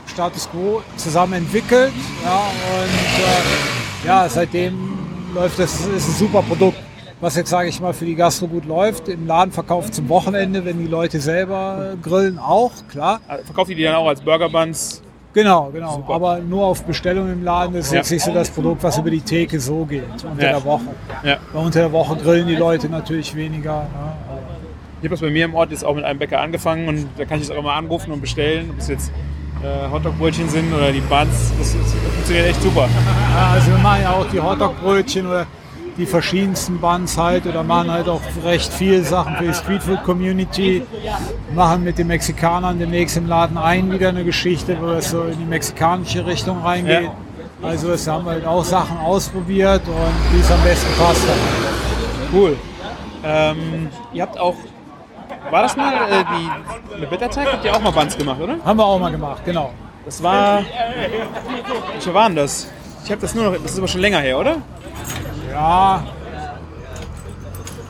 Status Quo zusammen entwickelt. Ja, und äh, ja, seitdem läuft das, ist ein super Produkt, was jetzt, sage ich mal, für die Gastro gut läuft. Im Laden verkauft zum Wochenende, wenn die Leute selber grillen, auch, klar. Also Verkauft ihr die dann auch als Burger Buns? Genau, genau. Aber nur auf Bestellung im Laden das ist Ja. jetzt nicht so das Produkt, was über die Theke so geht, unter Ja. der Woche. Ja. Weil unter der Woche grillen die Leute natürlich weniger. Ne? Ich habe das bei mir im Ort jetzt auch mit einem Bäcker angefangen und da kann ich jetzt auch immer anrufen und bestellen, ob es jetzt äh, Hotdog-Brötchen sind oder die Buns. Das, das funktioniert echt super. Ja, also wir machen ja auch die Hotdog-Brötchen oder die verschiedensten Buns halt oder machen halt auch recht viele Sachen für die Streetfood-Community. Machen mit den Mexikanern demnächst im Laden ein wieder eine Geschichte, wo es so in die mexikanische Richtung reingeht. Ja. Also es haben halt auch Sachen ausprobiert und wie es am besten passt. Cool. Ähm, ihr habt auch, war das mal äh, die eine Bitterteig? Habt ihr auch mal Buns gemacht, oder? Haben wir auch mal gemacht, genau. Das war, welche waren das? Ich habe das nur noch, das ist aber schon länger her, oder? Ja,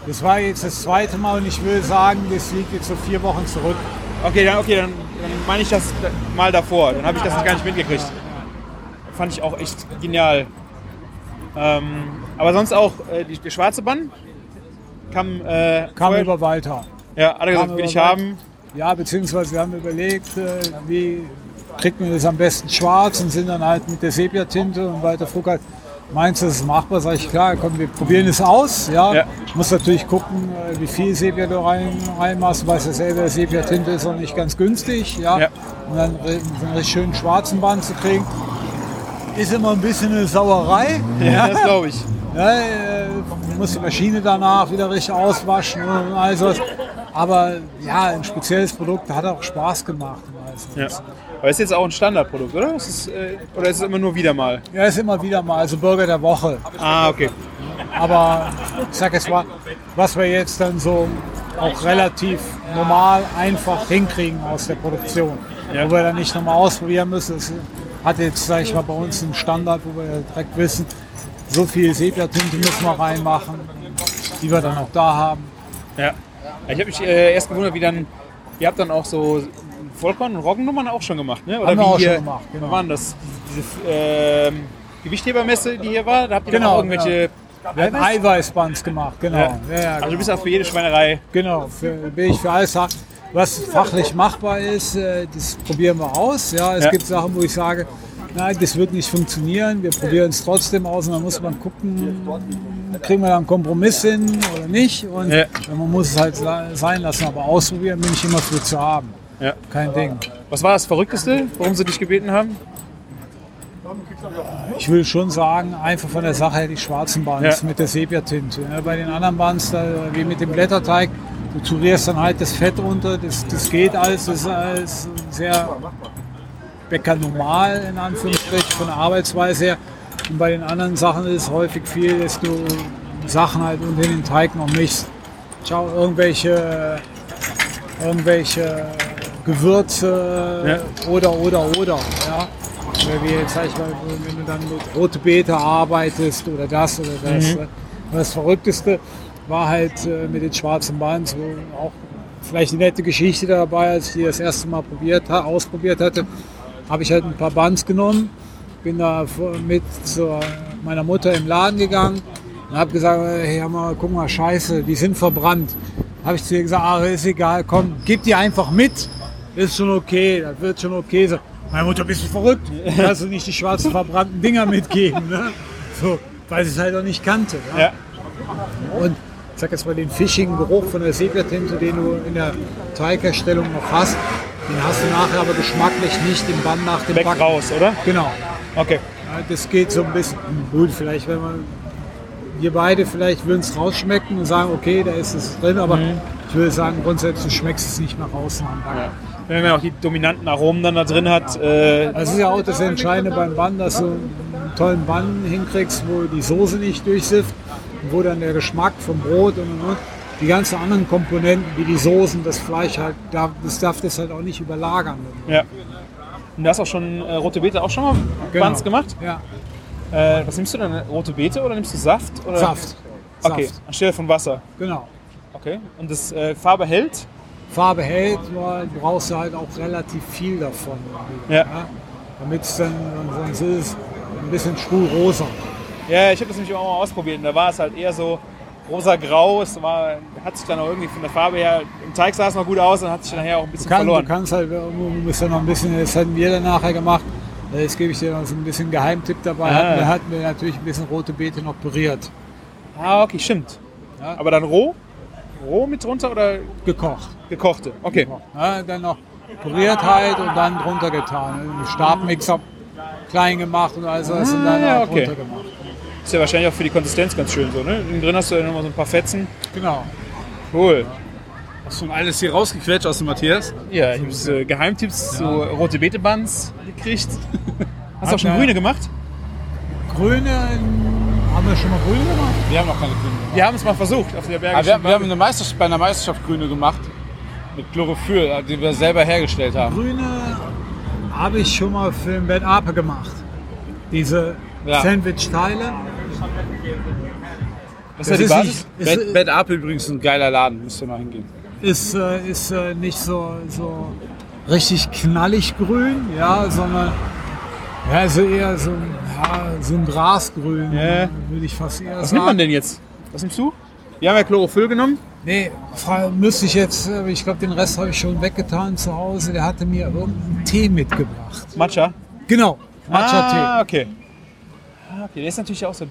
das war jetzt das zweite Mal und ich will sagen, das liegt jetzt so vier Wochen zurück. Okay, dann, okay, dann, dann meine ich das mal davor. Dann habe ich das gar nicht mitgekriegt. Fand ich auch echt genial. Ähm, aber sonst auch äh, die, der schwarze Bann kam, äh, Kam vorher- über Walter. Ja, alle gesagt, kam will ich Walter. haben. Ja, beziehungsweise wir haben überlegt, äh, wie kriegt man das am besten schwarz und sind dann halt mit der Sepia-Tinte und Walter Fruck halt, meinst du, das ist machbar? Sag ich, klar, komm, wir probieren es aus. Ja. Ja. Muss natürlich gucken, äh, wie viel Sepia du rein, reinmachst. Du weißt ja selber, Sepia-Tinte ist auch nicht ganz günstig. Ja. Ja. Und dann so einen richtig schönen schwarzen Band zu kriegen, ist immer ein bisschen eine Sauerei. Ja, das glaube ich. Ja, äh, man muss die Maschine danach wieder richtig auswaschen und all sowas. Aber ja, ein spezielles Produkt hat auch Spaß gemacht. Ja. Aber ist jetzt auch ein Standardprodukt, oder? Ist es, äh, oder ist es immer nur wieder mal? Ja, ist immer wieder mal, also Burger der Woche. Ah, okay. Aber ich sag jetzt mal, was wir jetzt dann so auch relativ normal einfach hinkriegen aus der Produktion. Ja. Wo wir dann nicht nochmal ausprobieren müssen. Hat jetzt, sag ich mal, bei uns einen Standard, wo wir direkt wissen, so viel Sepia-Tinte müssen wir reinmachen, die wir dann auch da haben. Ja. Ich habe mich äh, erst gewundert, wie dann, ihr habt dann auch so Vollkorn- und Roggennummern auch schon gemacht, ne? Oder Haben wir wie auch schon hier, gemacht, genau. Waren das? Diese ähm, Gewichthebermesse, die hier war, da habt ihr Genau, auch irgendwelche... Wir haben Eiweißbands gemacht, genau. Ja. Ja. Ja, Also du genau. bist auch für jede Schweinerei. Genau, für, bin ich für alles. Was fachlich machbar ist, äh, das probieren wir aus. Ja, es Ja. gibt Sachen, wo ich sage, nein, das wird nicht funktionieren. Wir probieren es trotzdem aus und dann muss man gucken, kriegen wir da einen Kompromiss hin oder nicht. Und Ja. man muss es halt sein lassen, aber ausprobieren bin ich immer für zu haben. Ja. Kein Ding. Was war das Verrückteste, warum sie dich gebeten haben? Ich will schon sagen, einfach von der Sache her die schwarzen Bands Ja. mit der Sepia-Tinte. Ja, bei den anderen Bands, wie mit dem Blätterteig, du turierst dann halt das Fett runter, das, das geht alles, das ist alles sehr bäckernormal in Anführungsstrichen von der Arbeitsweise her. Und bei den anderen Sachen ist es häufig viel, dass du Sachen halt unter den Teig noch mischst. Schau, irgendwelche, irgendwelche Gewürze oder, oder, oder. Ja. Oder wie jetzt, wenn du dann mit rote Beete arbeitest oder das oder das. Und das Verrückteste war halt äh, mit den schwarzen Bands, wo auch vielleicht eine nette Geschichte dabei, als ich die das erste Mal probiert, ausprobiert hatte, habe ich halt ein paar Bands genommen, bin da mit zu meiner Mutter im Laden gegangen und habe gesagt, hey, hör mal, guck mal, scheiße, die sind verbrannt. Habe ich zu ihr gesagt, ah, ist egal, komm, gib die einfach mit, ist schon okay, das wird schon okay sein. Meine Mutter, bist du verrückt? Kannst du nicht die schwarzen verbrannten Dinger mitgeben? Ne? So, weil sie es halt auch nicht kannte. Ja? Ja. Und sag jetzt mal, den fischigen Geruch von der Sepia-Tinte, den du in der Teigherstellung noch hast, den hast du nachher aber geschmacklich nicht im Bann nach dem Weg Backen. raus, oder? Genau. Okay. Ja, das geht so ein bisschen. Gut, vielleicht, wenn man. Wir beide vielleicht würden es rausschmecken und sagen, okay, da ist es drin, aber ich würde sagen, grundsätzlich du schmeckst es nicht nach außen am Backen. Wenn man auch die dominanten Aromen dann da drin hat, äh, Das ist ja auch das Entscheidende beim Bann, dass du einen tollen Bann hinkriegst, wo die Soße nicht durchsifft wo dann der Geschmack vom Brot und, und, und die ganzen anderen Komponenten, wie die Soßen, das Fleisch halt, das darf das halt auch nicht überlagern. ja. Und du hast auch schon äh, rote Beete auch schon mal Genau. Buns gemacht? Ja, Äh, was nimmst du denn? Rote Beete oder nimmst du Saft? Oder? Saft. Okay, Saft. anstelle von Wasser. Genau. Okay. Und das äh, Farbe hält? Farbe hält, nur brauchst du halt auch relativ viel davon. Ja. Damit es dann, sonst ist es ein bisschen sprührosa. Ja, ich habe das nämlich auch mal ausprobiert und da war es halt eher so rosa-grau. Es war, hat sich dann auch irgendwie von der Farbe her, im Teig sah es noch gut aus und hat sich nachher auch ein bisschen Du, kann, du verloren. kannst halt, du musst ja noch ein bisschen, das hatten wir dann nachher gemacht, jetzt gebe ich dir noch so ein bisschen Geheimtipp dabei, Ah. hatten, wir, hatten wir natürlich ein bisschen rote Beete noch püriert, Ah, okay, stimmt. Ja. Aber dann roh? Roh mit drunter oder gekocht. gekochte? Okay. Ja, dann noch püriert halt und dann drunter getan. Einen Stabmixer klein gemacht und alles das und dann Ah, halt okay. drunter gemacht. Ist ja wahrscheinlich auch für die Konsistenz ganz schön so, ne? Innen drin hast du ja nochmal so ein paar Fetzen. Genau. Cool. Hast du alles hier rausgequetscht aus dem Matthias? Ja, ich habe äh, Geheimtipps zu rote Beete Buns gekriegt. Hast du auch schon ja. grüne gemacht? Grüne Haben wir schon mal grün gemacht? Wir haben noch keine Grüne gemacht. Wir haben es mal versucht auf der Bergischen wir, wir haben eine Meisterschaft, bei einer Meisterschaft Grüne gemacht. Mit Chlorophyll, die wir selber hergestellt haben. Grüne habe ich schon mal für den Bad Ape gemacht. Diese Ja. Sandwich-Teile. Was ist ja die Basis? Nicht, Bad, Bad Apple übrigens ein geiler Laden, müsst ihr mal hingehen. ist, äh, ist äh, nicht so, so richtig knallig grün, ja, sondern ja, also eher so ein, ja, so ein Grasgrün, Ja. würde ich fast eher Was sagen. nimmt man denn jetzt? Was nimmst du? Wir haben ja Chlorophyll genommen. Nee, müsste ich jetzt, äh, ich glaube, den Rest habe ich schon weggetan zu Hause. Der hatte mir irgendeinen Tee mitgebracht. Matcha. Genau, Matcha-Tee. Ah, okay. Okay, der ist natürlich auch so.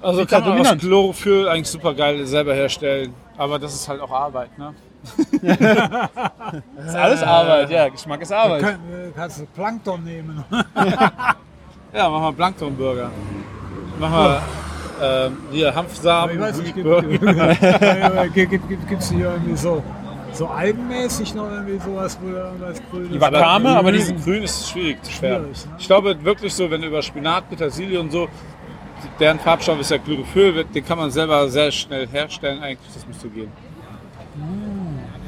Also kann man aus. Chlorophyll eigentlich super geil selber herstellen. Aber das ist halt auch Arbeit, ne? Das ist alles Arbeit, ja. Geschmack ist Arbeit. Kann, äh, kannst du Plankton nehmen. Ja, machen wir Planktonburger. Machen wir ähm, hier Aber Hanfsamen, ich weiß nicht, gibt Burger. es hier irgendwie so, so algenmäßig noch irgendwie sowas, wo da irgendwas grün Die ist? Wakame, aber die diesen grün ist schwierig zu färben. Schwierig, ne? Ich glaube wirklich so, wenn du über Spinat, Petersilie und so, deren Farbstoff ist ja Chlorophyll, den kann man selber sehr schnell herstellen eigentlich, das müsste gehen.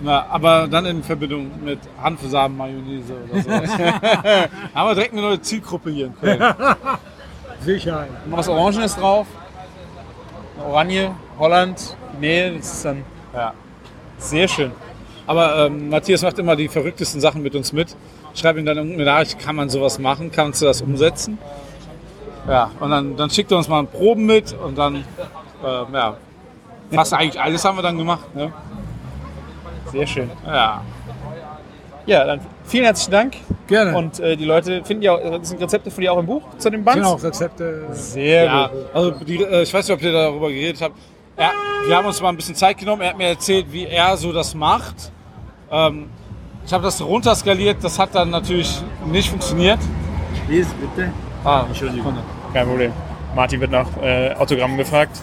Na, aber dann in Verbindung mit Hanfsamen, Mayonnaise oder so. Haben wir direkt eine neue Zielgruppe hier in Köln. Sicherheit. Noch was Orangenes drauf. Eine Oranje, Holland, Mehl, das ist dann Ja. sehr schön. Aber ähm, Matthias macht immer die verrücktesten Sachen mit uns mit. Ich schreibe ihm dann irgendeine Nachricht, kann man sowas machen? Kannst du das umsetzen? Ja, und dann, dann schickt er uns mal Proben mit und dann, ähm, ja, fast eigentlich alles haben wir dann gemacht. Ne? Sehr schön. Ja, Ja, dann vielen herzlichen Dank. Gerne. Und äh, die Leute finden ja, auch- das sind Rezepte von dir auch im Buch zu dem Band? auch Rezepte. Sehr ja gut. also die, äh, ich weiß nicht, ob ihr darüber geredet habt. Ja, wir haben uns mal ein bisschen Zeit genommen. Er hat mir erzählt, wie er so das macht. Ähm, ich habe das runterskaliert, das hat dann natürlich nicht funktioniert. Lies, bitte. Ah, Entschuldigung. Kein Problem. Martin wird nach äh, Autogrammen gefragt.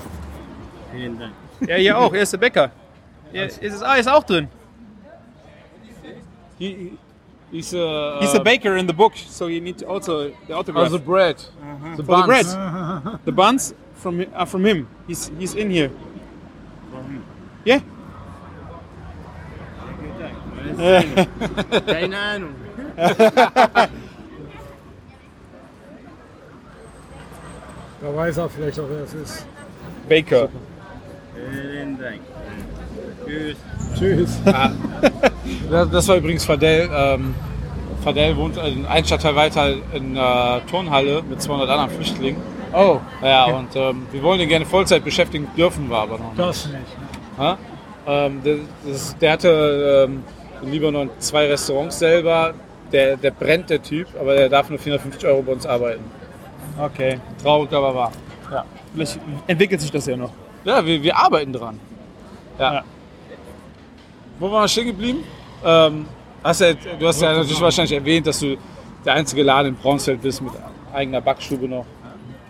Vielen Dank. Ja, hier auch. Er ist der Bäcker. Ja, ist es, ah, ist auch drin. He, he's a, He's a baker in the book, so you need to also the autograph. Also bread. The For the buns. bread. the buns from are from him. He's he's in here. Yeah. Keine Ahnung. Da weiß er vielleicht auch, wer es ist. Baker. Vielen Dank. Tschüss. Tschüss. Das, das war übrigens Fadel. Ähm, Fadel wohnt in ein Stadtteil weiter in einer Turnhalle mit 200 anderen Flüchtlingen. Oh. Ja, und ähm, wir wollen ihn gerne Vollzeit beschäftigen, dürfen wir aber noch nicht. Das nicht. Ja? Ähm, der, das, der hatte ähm, in Libanon zwei Restaurants selber. Der, der brennt, der Typ, aber der darf nur 450 Euro bei uns arbeiten. Okay. Traurig, aber wahr. Vielleicht entwickelt sich das ja noch. Ja, wir, wir arbeiten dran. Ja. Ja. Wo waren wir stehen geblieben? Ähm, hast ja, du hast ja natürlich wahrscheinlich erwähnt, dass du der einzige Laden in Braunsfeld bist mit eigener Backstube noch.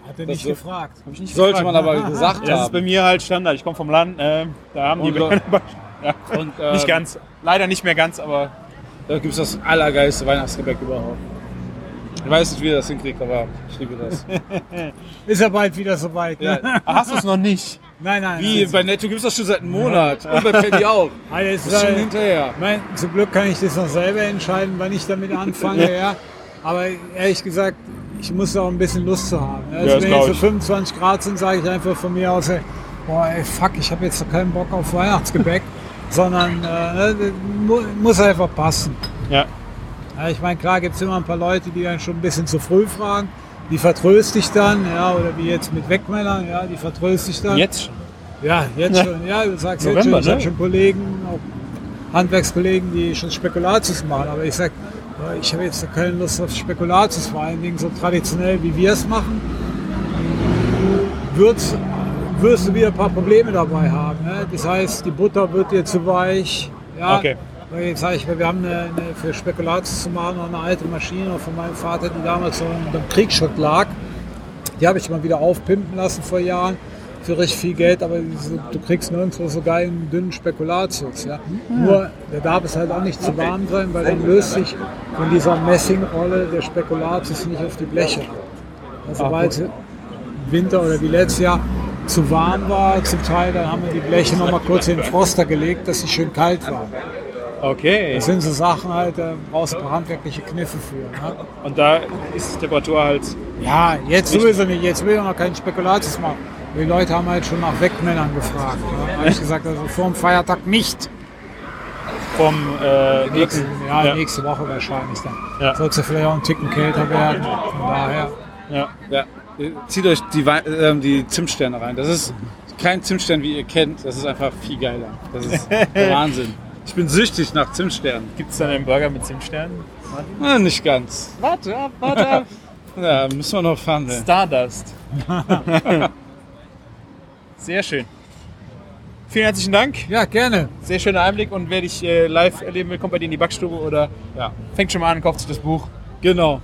Hat er nicht so- gefragt. Nicht Sollte gefragt. man aber gesagt Das ist bei haben. mir halt Standard. Ich komme vom Land. Äh, da haben die Und, ja. Und, ähm, Nicht ganz. Leider nicht mehr ganz, aber Da gibt es das allergeilste Weihnachtsgebäck überhaupt. Ich weiß nicht, wie ihr das hinkriegt, aber ich liebe das. Ist ja bald wieder soweit. Ne? Ja. hast du es noch nicht? Nein, nein. Wie, nein. bei Netto gibt es das schon seit einem Monat. Und bei Penny auch. Das ist schon äh, hinterher. mein, zum Glück kann ich das noch selber entscheiden, wann ich damit anfange. ja. Aber ehrlich gesagt, ich muss auch ein bisschen Lust zu haben. ne? Also Ja, wenn jetzt so ich. 25 Grad sind, sage ich einfach von mir aus, ey, boah, ey, fuck, ich habe jetzt doch keinen Bock auf Weihnachtsgebäck, sondern äh, ne, muss einfach passen. Ja. Ja, ich meine, klar gibt es immer ein paar Leute, die dann schon ein bisschen zu früh fragen. Die vertröste ich dann, ja, oder wie jetzt mit Wegmännern, ja, die vertröste ich dann. Jetzt schon. Ja, jetzt schon. Ja, du sagst jetzt November, schon. Ich habe ne? schon Kollegen, auch Handwerkskollegen, die schon Spekulatius machen. Aber ich sag, ich habe jetzt keine Lust auf Spekulatius, vor allen Dingen so traditionell, wie wir es machen. Wird's, wirst du wieder ein paar Probleme dabei haben. Ne? Das heißt, die Butter wird dir zu weich. Ja, Okay. Weil Jetzt sage ich, wir haben eine, eine, für Spekulatius zu machen noch eine alte Maschine von meinem Vater, die damals so im Kriegsschutt lag. Die habe ich mal wieder aufpimpen lassen vor Jahren für richtig viel Geld, aber du kriegst nirgendwo so geilen dünnen Spekulatius. Ja. Nur, der darf es halt auch nicht zu warm sein, weil dann löst sich von dieser Messingrolle der Spekulatius nicht auf die Bleche. Also sobald Winter oder wie letztes Jahr zu warm war zum Teil, dann haben wir die Bleche noch mal kurz in den Froster gelegt, dass sie schön kalt waren. Okay. Das sind so Sachen halt, da brauchst du handwerkliche Kniffe für. Ne? Und da ist die Temperatur halt. Ja, jetzt sowieso nicht. Jetzt will ich noch keinen Spekulatius machen. Die Leute haben halt schon nach Wegmännern gefragt. Ne? Da habe ich gesagt, also vor dem Feiertag nicht. vom äh, nächsten. Ja, Ja. nächste Woche wahrscheinlich dann. Ja. Soll es ja vielleicht auch ein Ticken kälter werden. Von daher. Ja. Ja. Zieht euch die, Wei- ähm, die Zimtsterne rein. Das ist kein Zimtstern, wie ihr kennt. Das ist einfach viel geiler. Das ist der Wahnsinn. Ich bin süchtig nach Zimtsternen. Gibt es dann einen Burger mit Zimtsternen? Na, nicht ganz. Warte ab, warte ab. Ja, müssen wir noch verhandeln. Stardust. Sehr schön. Vielen herzlichen Dank. Ja, gerne. Sehr schöner Einblick und wer dich äh, live erleben will, kommt bei dir in die Backstube oder Ja. fängt schon mal an, kauft sich das Buch. Genau.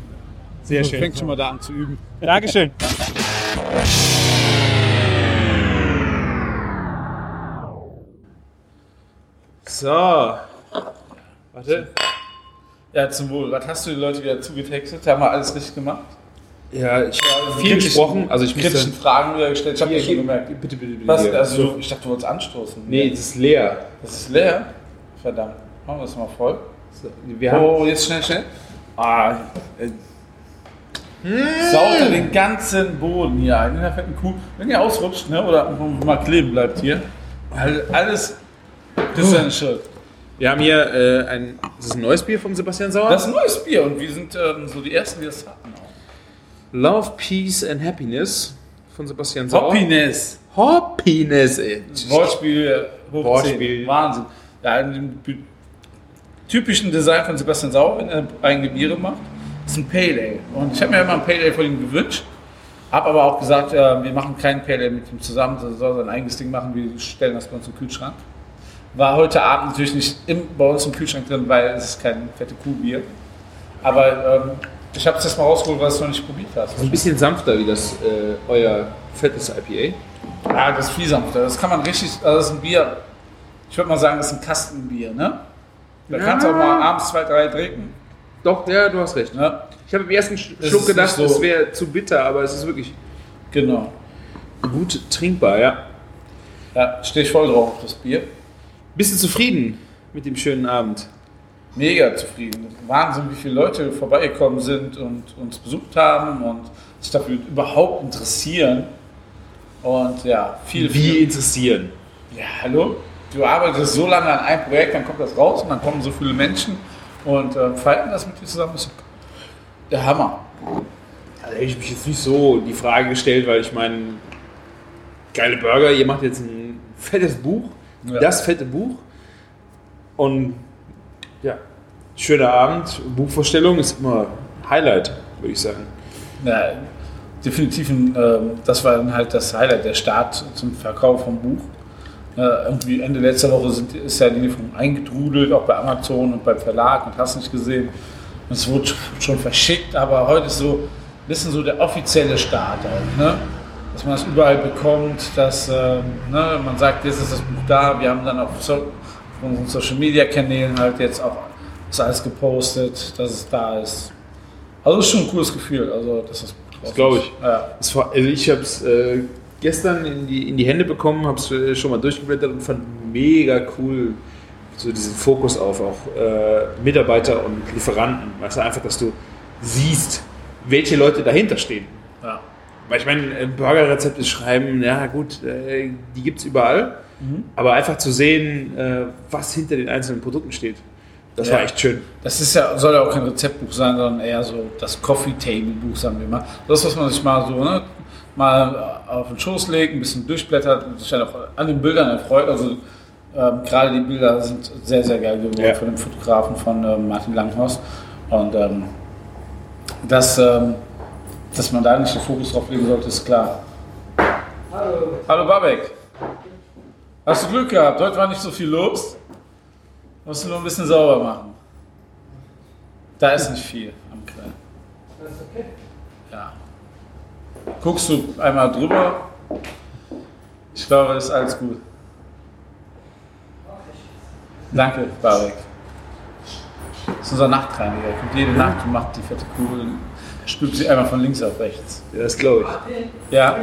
Sehr So schön. fängt schon mal da an zu üben. Dankeschön. So. Warte. Ja, zum Wohl. Was hast du die Leute wieder zugetextet? Haben wir alles richtig gemacht? Ja, ich habe viel gesprochen. Also ich Kritischen. Fragen wieder gestellt. Ich habe ja schon gemerkt. Bitte, bitte, bitte. Was? Also, ich dachte, du wolltest anstoßen. Nee, das ist leer. Das ist leer. Verdammt. Machen wir das mal voll. So. Oh, jetzt schnell, schnell. Ah, äh, Saugt er den ganzen Boden hier ein in der fetten Kuh. Wenn ihr ausrutscht, ne, oder mal kleben bleibt hier, all- alles das ist deine Schuld. Wir haben hier äh, ein... Das ist ein neues Bier vom Sebastian Sauer. Das ist ein neues Bier und wir sind ähm, so die Ersten, die das hatten. Love, Peace and Happiness von Sebastian Sauer. Happiness. Happiness, ey. Wortspiel, Wortspiel. 10. Wahnsinn. Ja, in dem typischen Design von Sebastian Sauer, wenn er eigene Biere macht, ist ein Pale Ale. Und ich habe mir immer ein Pale Ale von ihm gewünscht, habe aber auch gesagt, ja, wir machen keinen Pale Ale mit ihm zusammen, er soll sein eigenes Ding machen, wir stellen das bei uns im Kühlschrank. War heute Abend natürlich nicht im, bei uns im Kühlschrank drin, weil es ist kein fette Kuhbier. Aber ähm, ich habe es jetzt mal rausgeholt, weil du es noch nicht probiert hast. Ein bisschen sanfter wie das äh, euer fettes IPA. Ja, das ist viel sanfter. Das kann man richtig, also das ist ein Bier, ich würde mal sagen, das ist ein Kastenbier, ne? Da Ja. kannst du auch mal abends zwei, drei trinken. Doch, ja, du hast recht. Ne? Ich habe im ersten Schluck gedacht, so- es wäre zu bitter, aber es ist wirklich Genau. gut trinkbar, ja. Ja, stehe ich voll drauf auf das Bier. Bist du zufrieden mit dem schönen Abend? Mega zufrieden. Wahnsinn, wie viele Leute vorbeigekommen sind und uns besucht haben und sich dafür überhaupt interessieren. Und ja, viel, Wie viel. interessieren? Ja, hallo? Du arbeitest so lange an einem Projekt, dann kommt das raus und dann kommen so viele Menschen und äh, falten das mit dir zusammen. Das ist der Hammer. Da hätte ich mich jetzt nicht so die Frage gestellt, weil ich meine, geile Burger, ihr macht jetzt ein fettes Buch, Ja. das fette Buch und ja, schöner Abend, Buchvorstellung ist immer Highlight, würde ich sagen. Ja, definitiv, ein, ähm, das war dann halt das Highlight, der Start zum Verkauf vom Buch. Irgendwie Ende letzter Woche sind, ist ja die Lieferung eingedrudelt, auch bei Amazon und beim Verlag und hast nicht gesehen. Es wurde schon verschickt, aber heute ist so ein bisschen so der offizielle Start halt, ne? Dass man das überall bekommt, dass ähm, ne, man sagt, jetzt ist das Buch da, wir haben dann auf, so, auf unseren Social Media Kanälen halt jetzt auch das alles gepostet, dass es da ist. Also ist schon ein cooles Gefühl, also dass das Buch draußen glaube ich. Ja. War, also ich habe es äh, gestern in die, in die Hände bekommen, habe es äh, schon mal durchgeblättert und fand mega cool, so diesen Fokus auf auch äh, Mitarbeiter und Lieferanten. Weißt du, einfach, dass du siehst, welche Leute dahinter stehen. Weil ich meine, Burgerrezepte schreiben, ja gut, äh, die gibt es überall, aber einfach zu sehen, äh, was hinter den einzelnen Produkten steht, das Ja. war echt schön. Das ist ja, soll ja auch kein Rezeptbuch sein, sondern eher so das Coffee Table Buch, sagen wir mal. Das, was man sich mal so ne, mal auf den Schoß legt, ein bisschen durchblättert und sich dann auch an den Bildern erfreut. Also ähm, gerade die Bilder sind sehr, sehr geil geworden Ja. von dem Fotografen von ähm, Martin Langhorst. Und ähm, dass, ähm, dass man da nicht den Fokus drauf legen sollte, ist klar. Hallo. Hallo Babek. Hast du Glück gehabt? Heute war nicht so viel los. Musst du nur ein bisschen sauber machen. Da ist nicht viel am Grill. Ja. Guckst du einmal drüber? Ich glaube, ist alles gut. Danke, Barek. Das ist unser Nachtreiniger. Er kommt jede Nacht und macht die fette Kugel spült sie einmal von links auf rechts. Ja, das glaube ich. Ja?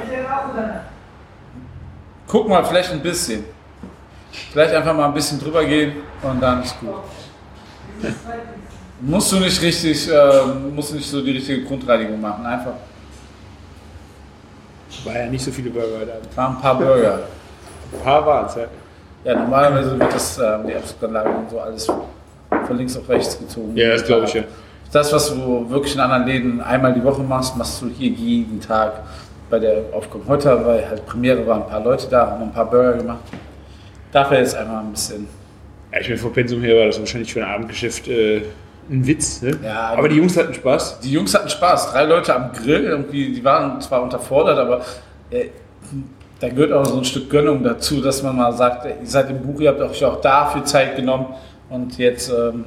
Guck mal, vielleicht ein bisschen. Vielleicht einfach mal ein bisschen drüber gehen und dann ist gut. Musst du nicht richtig, äh, musst du nicht so die richtige Grundreinigung machen. Einfach War ja nicht so viele Burger da. waren ein paar Burger. Ein paar waren es, ja. Ja, normalerweise wird das, ähm, die Abzuganlage und so alles von links auf rechts gezogen. Ja, das glaube ich, ja. Das, was du wirklich in anderen Läden einmal die Woche machst, machst du hier jeden Tag bei der Aufkommen. Heute war halt Premiere, waren ein paar Leute da, haben ein paar Burger gemacht. Dafür jetzt einmal ein bisschen. Ja, ich meine, vom Pensum her war das wahrscheinlich für ein Abendgeschäft äh, ein Witz. Ne? Ja, Aber die Jungs hatten Spaß. Die Jungs hatten Spaß. Drei Leute am Grill, irgendwie, die waren zwar unterfordert, aber äh, da gehört auch so ein Stück Gönnung dazu, dass man mal sagt, ihr seid im Buch, ihr habt euch auch dafür Zeit genommen und jetzt ähm,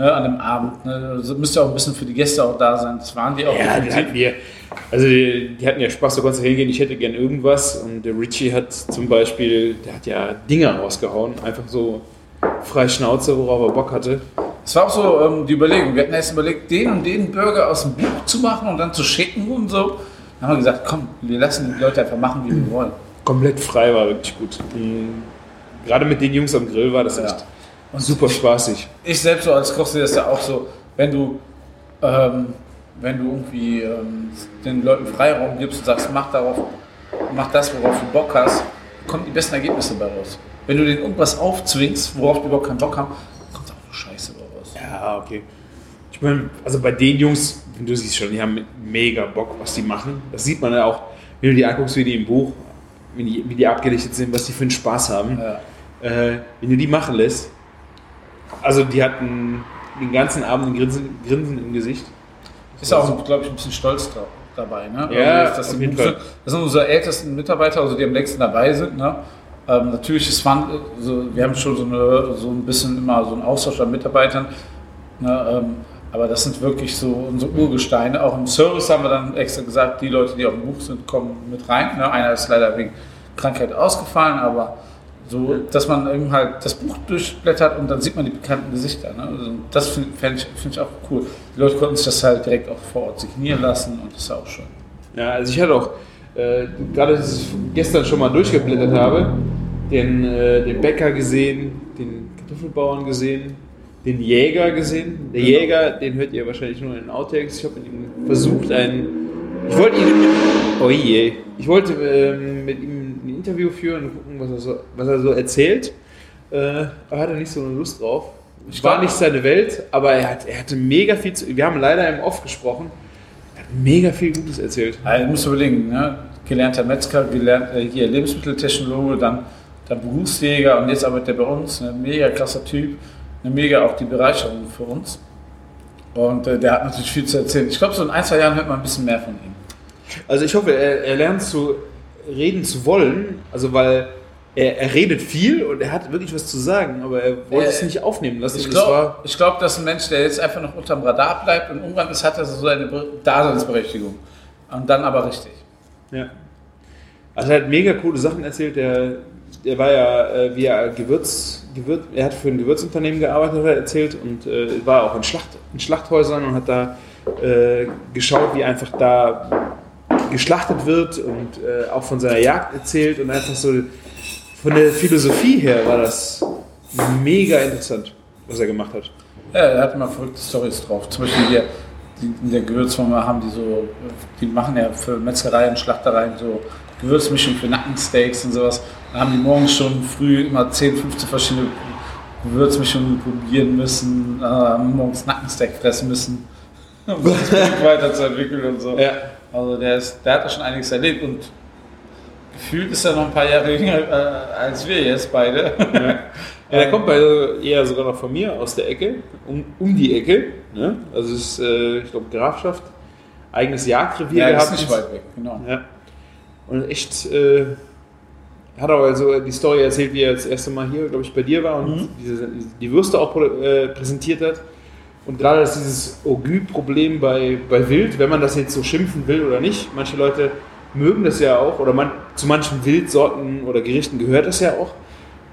ne, an dem Abend ne, so müsst ihr auch ein bisschen für die Gäste auch da sein. Das waren die auch. Ja, die hatten wir. Also die, die hatten ja Spaß, du konntest hingehen, ich hätte gern irgendwas. Und der Richie hat zum Beispiel, der hat ja Dinger rausgehauen, einfach so frei Schnauze, worauf er Bock hatte. Es war auch so ähm, die Überlegung. Wir hatten erst überlegt, den und den Burger aus dem Buch zu machen und dann zu schicken und so. Dann haben wir gesagt, komm, wir lassen die Leute einfach machen, wie wir wollen. Komplett frei war wirklich gut. Mhm. Gerade mit den Jungs am Grill war das Ja. echt super spaßig. ich selbst so als Koch sehe das ja auch so, wenn du, ähm, wenn du irgendwie ähm, den Leuten Freiraum gibst und sagst, mach darauf, mach das, worauf du Bock hast, kommen die besten Ergebnisse bei raus. Wenn du denen irgendwas aufzwingst, worauf die überhaupt keinen Bock haben, kommt auch nur Scheiße bei raus. Ja, okay. Ich meine, also bei den Jungs, du siehst schon, die haben mega Bock, was die machen. Das sieht man ja auch, wenn du die anguckst, wie die im Buch, wie die, wie die abgedichtet sind, was die für einen Spaß haben. Ja. Äh, wenn du die machen lässt, also die hatten den ganzen Abend ein Grinsen, Grinsen im Gesicht. Ist auch, glaube ich, ein bisschen stolz da, dabei. Ne? Ja, Also, Fall. sind. Das sind unsere ältesten Mitarbeiter, also die am längsten dabei sind. Ne? Ähm, natürlich, es waren, so, wir haben schon so, eine, so ein bisschen immer so einen Austausch an Mitarbeitern. Ne? Ähm, aber das sind wirklich so unsere Urgesteine. Auch im Service haben wir dann extra gesagt, die Leute, die auf dem Buch sind, kommen mit rein. Ne? Einer ist leider wegen Krankheit ausgefallen, aber so, dass man eben halt das Buch durchblättert und dann sieht man die bekannten Gesichter. Ne? Also das finde find ich, find ich auch cool. Die Leute konnten sich das halt direkt auch vor Ort signieren lassen und das ist auch schön. Ja, also ich hatte auch, äh, gerade als ich gestern schon mal durchgeblättert habe, den, äh, den Bäcker gesehen, den Kartoffelbauern gesehen, den Jäger gesehen. Der Jäger, den hört ihr wahrscheinlich nur in den Outtakes. Ich habe mit ihm versucht, ein. Ich wollte ihn. Oh je. Ich wollte ähm, mit ihm Interview führen und gucken, was er so, was er so erzählt. Äh, aber hatte nicht so eine Lust drauf. Es war nicht seine Welt, aber er, hat, er hatte mega viel zu. Wir haben leider im Off gesprochen. Er hat mega viel Gutes erzählt. Also, du musst überlegen, ne? gelernter Metzger, gelernt, äh, hier Lebensmitteltechnologe, dann, dann Berufsjäger und jetzt arbeitet er bei uns. Ein mega krasser Typ, eine mega auch die Bereicherung für uns. Und äh, der hat natürlich viel zu erzählen. Ich glaube, so in ein, zwei Jahren hört man ein bisschen mehr von ihm. Also ich hoffe, er, er lernt zu reden zu wollen, also weil er, er redet viel und er hat wirklich was zu sagen, aber er wollte Äh, es nicht aufnehmen lassen. Ich das glaube, war, glaub, das ist ein Mensch, der jetzt einfach noch unterm Radar bleibt und irgendwann ist, hat er so seine Be- Daseinsberechtigung. Und dann aber richtig. ja. Also er hat mega coole Sachen erzählt. Der, der war ja, äh, wie er Gewürz, Gewürz, er hat für ein Gewürzunternehmen gearbeitet, hat er erzählt und äh, war auch in, Schlacht, in Schlachthäusern und hat da äh, geschaut, wie einfach da geschlachtet wird und äh, auch von seiner Jagd erzählt und einfach so von der Philosophie her war das mega interessant, was er gemacht hat. Ja, er hat immer verrückte Stories drauf. Zum Beispiel hier, in der Gewürzfirma haben die so, die machen ja für Metzgereien, Schlachtereien so Gewürzmischung für Nackensteaks und sowas. Da haben die morgens schon früh immer 10, 15 verschiedene Gewürzmischungen probieren müssen, äh, morgens Nackensteak fressen müssen, um das weiterzuentwickeln und so. Ja. Also der, ist, der hat da schon einiges erlebt und gefühlt ist er noch ein paar Jahre jünger äh, als wir jetzt beide. Ja, der kommt bei, eher sogar noch von mir aus der Ecke, um, um die Ecke. Ne? Also es ist, äh, ich glaube, Grafschaft, eigenes Jagdrevier Ja, gehabt. ist nicht weit weg, genau. Ja. Und echt, äh, hat auch also die Story erzählt, wie er das erste Mal hier, glaube ich, bei dir war und Mhm. diese, die Würste auch äh, präsentiert hat. Und gerade das dieses Ogü-Problem bei, bei Wild, wenn man das jetzt so schimpfen will oder nicht, manche Leute mögen das ja auch, oder man, zu manchen Wildsorten oder Gerichten gehört das ja auch.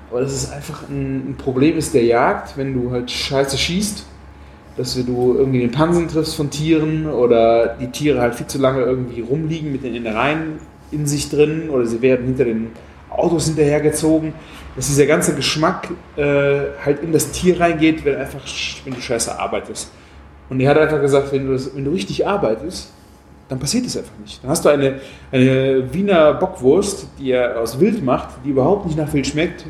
Aber das ist einfach ein, ein Problem ist der Jagd, wenn du halt scheiße schießt, dass du irgendwie den Pansen triffst von Tieren oder die Tiere halt viel zu lange irgendwie rumliegen mit den Innereien in sich drin oder sie werden hinter den Autos hinterhergezogen, dass dieser ganze Geschmack äh, halt in das Tier reingeht, wenn einfach, wenn du scheiße arbeitest. Und er hat einfach gesagt, wenn du, das, wenn du richtig arbeitest, dann passiert es einfach nicht. Dann hast du eine, eine Wiener Bockwurst, die er aus Wild macht, die überhaupt nicht nach Wild schmeckt,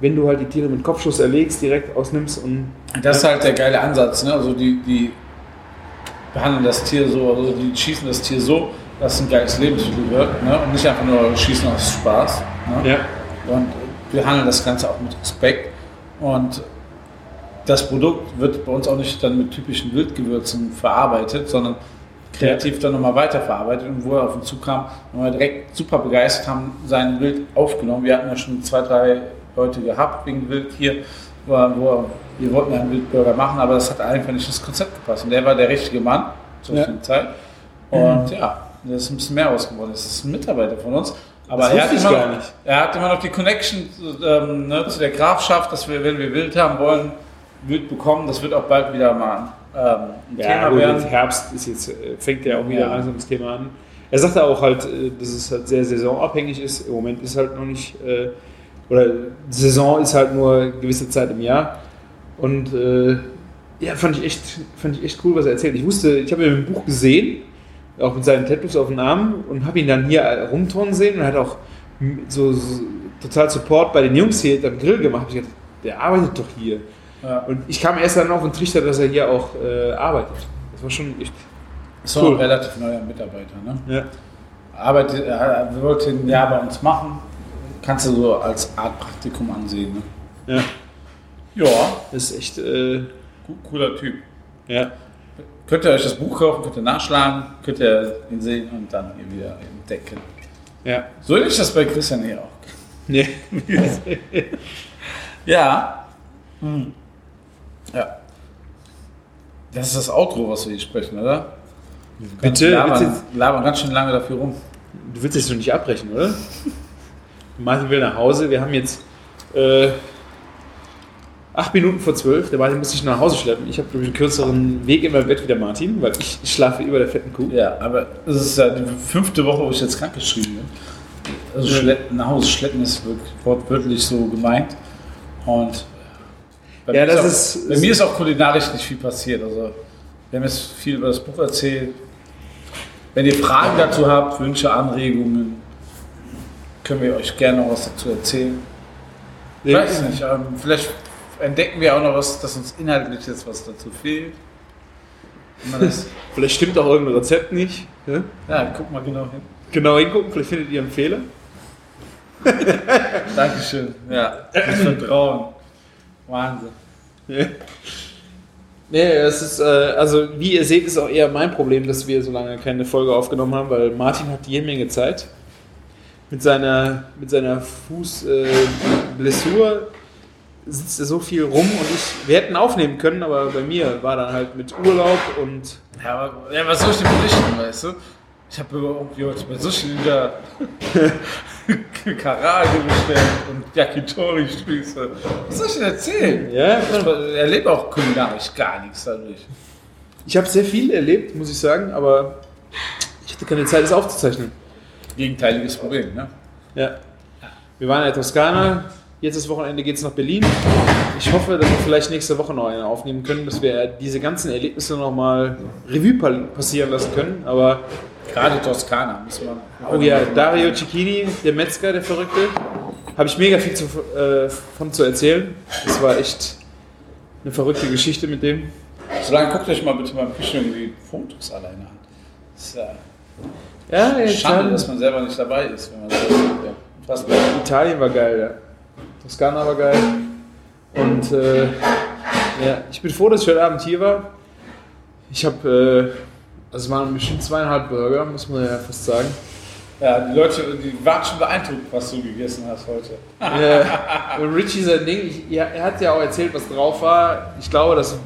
wenn du halt die Tiere mit Kopfschuss erlegst, direkt ausnimmst und Das ist halt der geile Ansatz. Ne? Also die, die behandeln das Tier so, also die schießen das Tier so, dass es ein geiles Lebensmittel wird. Ne? Und nicht einfach nur schießen aus Spaß. Ne? ja. Und wir handeln das Ganze auch mit Respekt. Und das Produkt wird bei uns auch nicht dann mit typischen Wildgewürzen verarbeitet, sondern kreativ dann nochmal weiterverarbeitet. Und wo er auf uns zukam, wir direkt super begeistert, haben sein Wild aufgenommen. Wir hatten ja schon zwei, drei Leute gehabt wegen Wild hier, wo, wo wir wollten einen Wildburger machen, aber das hat einfach nicht ins Konzept gepasst. Und der war der richtige Mann zur Ja. Zeit. Und ja, da ist ein bisschen mehr rausgeworden. Das ist ein Mitarbeiter von uns. Aber Das er hat, immer gar noch, nicht. er hat immer noch die Connection ähm, ne, zu der Grafschaft, dass wir, wenn wir Wild haben wollen, Wild bekommen. Das wird auch bald wieder mal ähm, ein Ja, Thema gut, werden. jetzt Herbst ist jetzt, äh, fängt ja auch wieder Ja. langsam das Thema an. Er sagte auch halt, äh, dass es halt sehr saisonabhängig ist. Im Moment ist halt noch nicht, äh, oder Saison ist halt nur eine gewisse Zeit im Jahr. Und äh, ja, fand ich, echt, fand ich echt cool, was er erzählt. Ich wusste, ich habe ihn im Buch gesehen, auch mit seinen Tattoos auf dem Arm und habe ihn dann hier rumturnen sehen und er hat auch so, so total Support bei den Jungs hier am Grill gemacht. Ich dachte, der arbeitet doch hier. Ja. Und ich kam erst dann auf den Trichter, dass er hier auch äh, arbeitet. Das war schon echt auch Cool. ein relativ neuer Mitarbeiter. Ne? Ja. Arbeitet, er wir wollten ein Jahr bei uns machen. Kannst du so als Art Praktikum ansehen. Ne? Ja. Ja, Das ist echt, äh, co- cooler Typ. ja. Könnt ihr euch das Buch kaufen, könnt ihr nachschlagen, könnt ihr ihn sehen und dann hier wieder entdecken. Ja. So ist das bei Christian hier auch. Nee. Ja. Hm. Ja. Das ist das Outro, was wir hier sprechen, oder? Bitte, Wir labern, labern ganz schön lange dafür rum. du willst jetzt noch nicht abbrechen, oder? Martin will nach Hause. Wir haben jetzt äh, acht Minuten vor zwölf. Der Martin muss sich nach Hause schleppen. Ich habe, einen kürzeren Weg in mein Bett wie der Martin, weil ich schlafe über der fetten Kuh. Ja, aber es ist ja die fünfte Woche, wo ich jetzt krankgeschrieben bin. Also schleppen, nach Hause schleppen ist wirklich wortwörtlich so gemeint. Und bei, Ja, mir, das ist auch, ist- bei mir ist auch kulinarisch nicht viel passiert. Also wir haben jetzt viel über das Buch erzählt. Wenn ihr Fragen dazu habt, Wünsche, Anregungen, können wir euch gerne noch was dazu erzählen. Ich weiß nicht, ähm, vielleicht entdecken wir auch noch was, dass uns inhaltlich jetzt was dazu fehlt. Vielleicht stimmt auch irgendein Rezept nicht. Ja? ja, guck mal genau hin. Genau hingucken, vielleicht findet ihr einen Fehler. Dankeschön. Ja, das Vertrauen. Wahnsinn. Nee, es ist, äh, also wie ihr seht, ist auch eher mein Problem, dass wir so lange keine Folge aufgenommen haben, weil Martin hat jede Menge Zeit. Mit seiner, mit seiner Fußblessur äh, sitzt er so viel rum und ich, wir hätten aufnehmen können, aber bei mir war dann halt mit Urlaub und Ja, aber, ja, was soll ich dir berichten, weißt du? Ich habe irgendwie heute bei Sushi wieder Karage bestellt und Yakitori-Spieße. Was soll ich dir erzählen? ja, Ich erlebe auch kulinarisch gar nichts dadurch. ich habe sehr viel erlebt, muss ich sagen, aber ich hatte keine Zeit, es aufzuzeichnen. Gegenteiliges Problem, ne? Ja. Wir waren in der Toskana. Jetzt das Wochenende geht es nach Berlin. Ich hoffe, dass wir vielleicht nächste Woche noch eine aufnehmen können, dass wir diese ganzen Erlebnisse nochmal Revue pa- passieren lassen können. Aber, Gerade Toskana muss man. oh ja, Dario Cicchini, der Metzger, der Verrückte, habe ich mega viel zu, äh, von zu erzählen. Das war echt eine verrückte Geschichte mit dem. Solange guckt euch mal bitte beim Küchen die Fotos alleine an. Das ist ja Ja, schade, Italien, dass man selber nicht dabei ist, wenn man so. Ja, Italien war geil, ja. Toskana war geil. Und äh, ja, ich bin froh, dass ich heute Abend hier war. Ich habe, äh, also es waren bestimmt zweieinhalb Burger, muss man ja fast sagen. Ja, die Leute, die waren schon beeindruckt, was du gegessen hast heute. äh, und Richie sein Ding, ich, ja, er hat ja auch erzählt, was drauf war. Ich glaube, das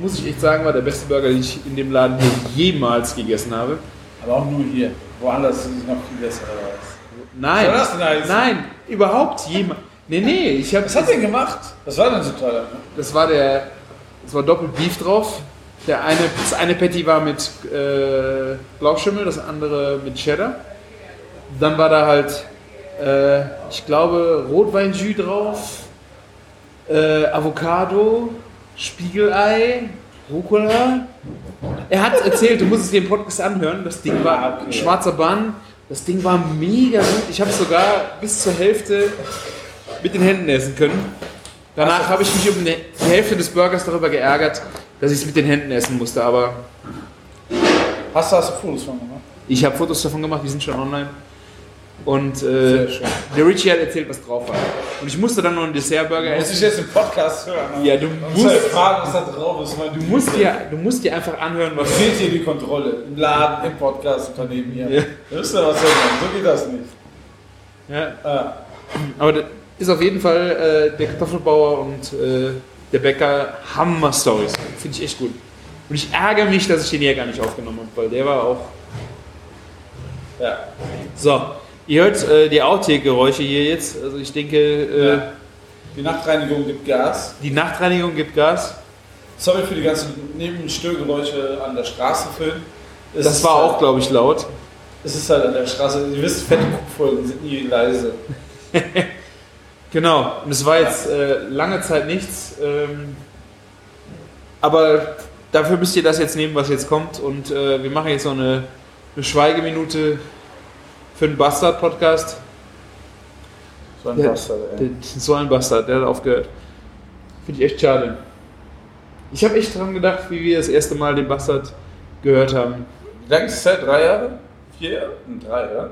muss ich echt sagen, war der beste Burger, den ich in dem Laden hier jemals gegessen habe. Aber auch nur hier. Woanders ist es noch viel besser. oder was? Nein, Was nein, überhaupt jemals. Nee, nee, ich habe Was hat der gemacht? Was war denn so toll? daran? Das war der, das war doppelt Beef drauf. Der eine, das eine Patty war mit äh, Blauschimmel, das andere mit Cheddar. Dann war da halt äh, ich glaube, Rotweinjus drauf, äh, Avocado, Spiegelei, Rucola. Er hat erzählt, du musst es dir im Podcast anhören, das Ding war ein schwarzer Bann, das Ding war mega gut. Ich habe es sogar bis zur Hälfte mit den Händen essen können. Danach habe ich mich um die Hälfte des Burgers darüber geärgert, dass ich es mit den Händen essen musste, aber Hast du, hast du Fotos von gemacht? ich habe Fotos davon gemacht, die sind schon online. Und äh, schön. der Richie hat erzählt, was drauf war. Und ich musste dann noch einen Dessertburger Muss ich essen. jetzt im Podcast hören? Ja, du musst musst, fragen, was da drauf ist. weil du, musst dir, du musst dir einfach anhören, was. Fehlt dir die Kontrolle im Laden, im Podcast-Unternehmen hier. Ja. Ihr, was man? So geht das nicht. Ja, Ah. aber ist auf jeden Fall äh, der Kartoffelbauer und äh, der Bäcker Hammer-Stories. Finde ich echt gut. Und ich ärgere mich, dass ich den hier gar nicht aufgenommen habe, weil der war auch. Ja. So, ihr hört äh, die Outtake-Geräusche hier jetzt. Also ich denke, äh, Ja. Die Nachtreinigung gibt Gas. die Nachtreinigung gibt Gas. Sorry für die ganzen Nebenstörgeräusche an der Straße. Es Das war halt, auch, glaube ich, laut. Es ist halt an der Straße. Ihr wisst, fette Folgen sind nie leise. Genau, und es war jetzt äh, lange Zeit nichts. Ähm, aber dafür müsst ihr das jetzt nehmen, was jetzt kommt. Und äh, wir machen jetzt noch eine, eine Schweigeminute für den Bastard-Podcast. So ein Ja. Bastard, ey. Der- So ein Bastard, der hat aufgehört. Finde ich echt schade. Ich habe echt dran gedacht, wie wir das erste Mal den Bastard gehört haben. Wie lange ist es her? Drei Jahre? Vier Jahre? Drei, ja?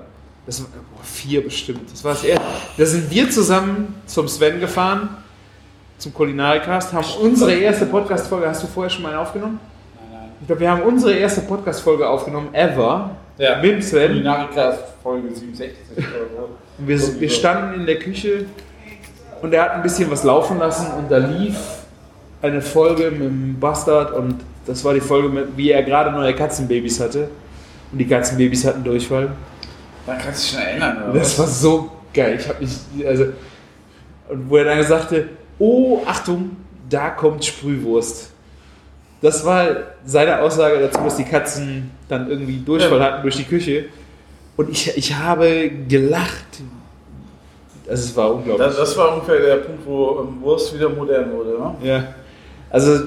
Das war boah, vier bestimmt. Das war das erste. Da sind wir zusammen zum Sven gefahren, zum Kulinarikast, haben unsere erste Podcast-Folge. Hast du vorher schon mal aufgenommen? Nein, nein. Ich glaube, wir haben unsere erste Podcast-Folge aufgenommen, ever, Ja. mit dem Sven. Kulinarika Folge 67 oder so. Und wir, wir standen in der Küche und er hat ein bisschen was laufen lassen und da lief eine Folge mit dem Bastard und das war die Folge, mit, wie er gerade neue Katzenbabys hatte. Und die Katzenbabys hatten Durchfall. Da kannst du dich schon erinnern, oder? Das war so geil. Ich habe mich, also, und wo er dann sagte, oh, Achtung, da kommt Sprühwurst. Das war seine Aussage dazu, dass die Katzen dann irgendwie Durchfall hatten durch die Küche. Und ich, ich habe gelacht. Also es war unglaublich. Das, das war ungefähr der Punkt, wo ähm, Wurst wieder modern wurde, ne? ja. Also,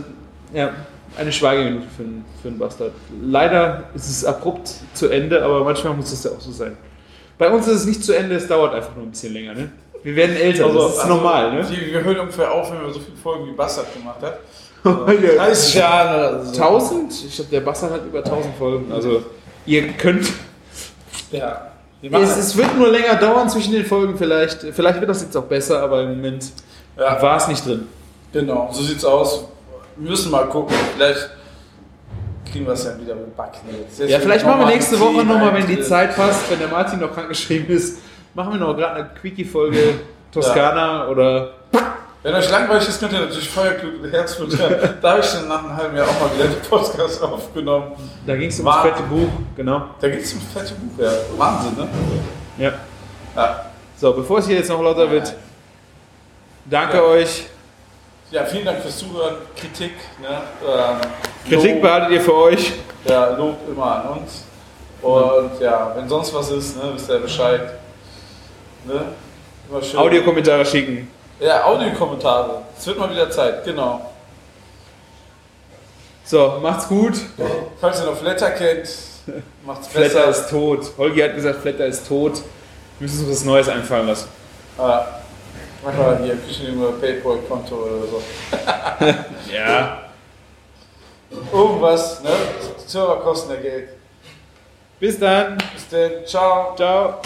ja, eine Schweigeminute für, einen- für einen Bastard. Leider ist es abrupt zu Ende, aber manchmal muss es ja auch so sein. Bei uns ist es nicht zu Ende, es dauert einfach nur ein bisschen länger. Ne? Wir werden älter, das ist also, normal. Ne? Die, wir hören ungefähr auf, wenn wir so viele Folgen wie Bastard gemacht hat. Ja. 30 Jahre oder so. 1000? Ich glaube, der Bastard hat über 1000 Folgen. Also, ihr könnt. Ja. Wir Es, es wird nur länger dauern zwischen den Folgen, vielleicht. Vielleicht wird das jetzt auch besser, aber im Moment ja, war es nicht drin. genau, so sieht's aus. Wir müssen mal gucken. Vielleicht kriegen wir es ja wieder mit Backen jetzt. Jetzt Ja, vielleicht machen wir nächste Woche nochmal, wenn die Zeit passt, wenn der Martin noch krankgeschrieben ist, machen wir noch gerade eine Quickie-Folge Toskana oder. Wenn euch langweilig ist, könnt ihr natürlich Feuerglück und Herzblut hören. Da habe ich dann nach einem halben Jahr auch mal wieder die Podcast aufgenommen. Da ging es um War- das fette Buch, genau. Da geht es um fette Buch, ja. Wahnsinn, ne? Ja. Ja. So, bevor es hier jetzt noch lauter wird, danke Ja. euch. Ja, vielen Dank fürs Zuhören. Kritik, ne? Ähm, Kritik Lob, behaltet ihr für euch. ja, Lob immer an uns. Und ja, wenn sonst was ist, ne, wisst ihr Bescheid. Ne? Immer schön. Audiokommentare schicken. Ja, Audiokommentare. Es wird mal wieder Zeit, genau. So, macht's gut. Falls ihr noch Flatter kennt, macht's Flatter besser. ist tot. Holgi hat gesagt, Flatter ist tot. Wir müssen uns was Neues einfallen lassen. Ah, mach mal hier Küchenjunge Paypal-Konto oder so. Ja. Irgendwas, ne? Server kosten ja Geld. Bis dann. Bis dann, ciao. Ciao.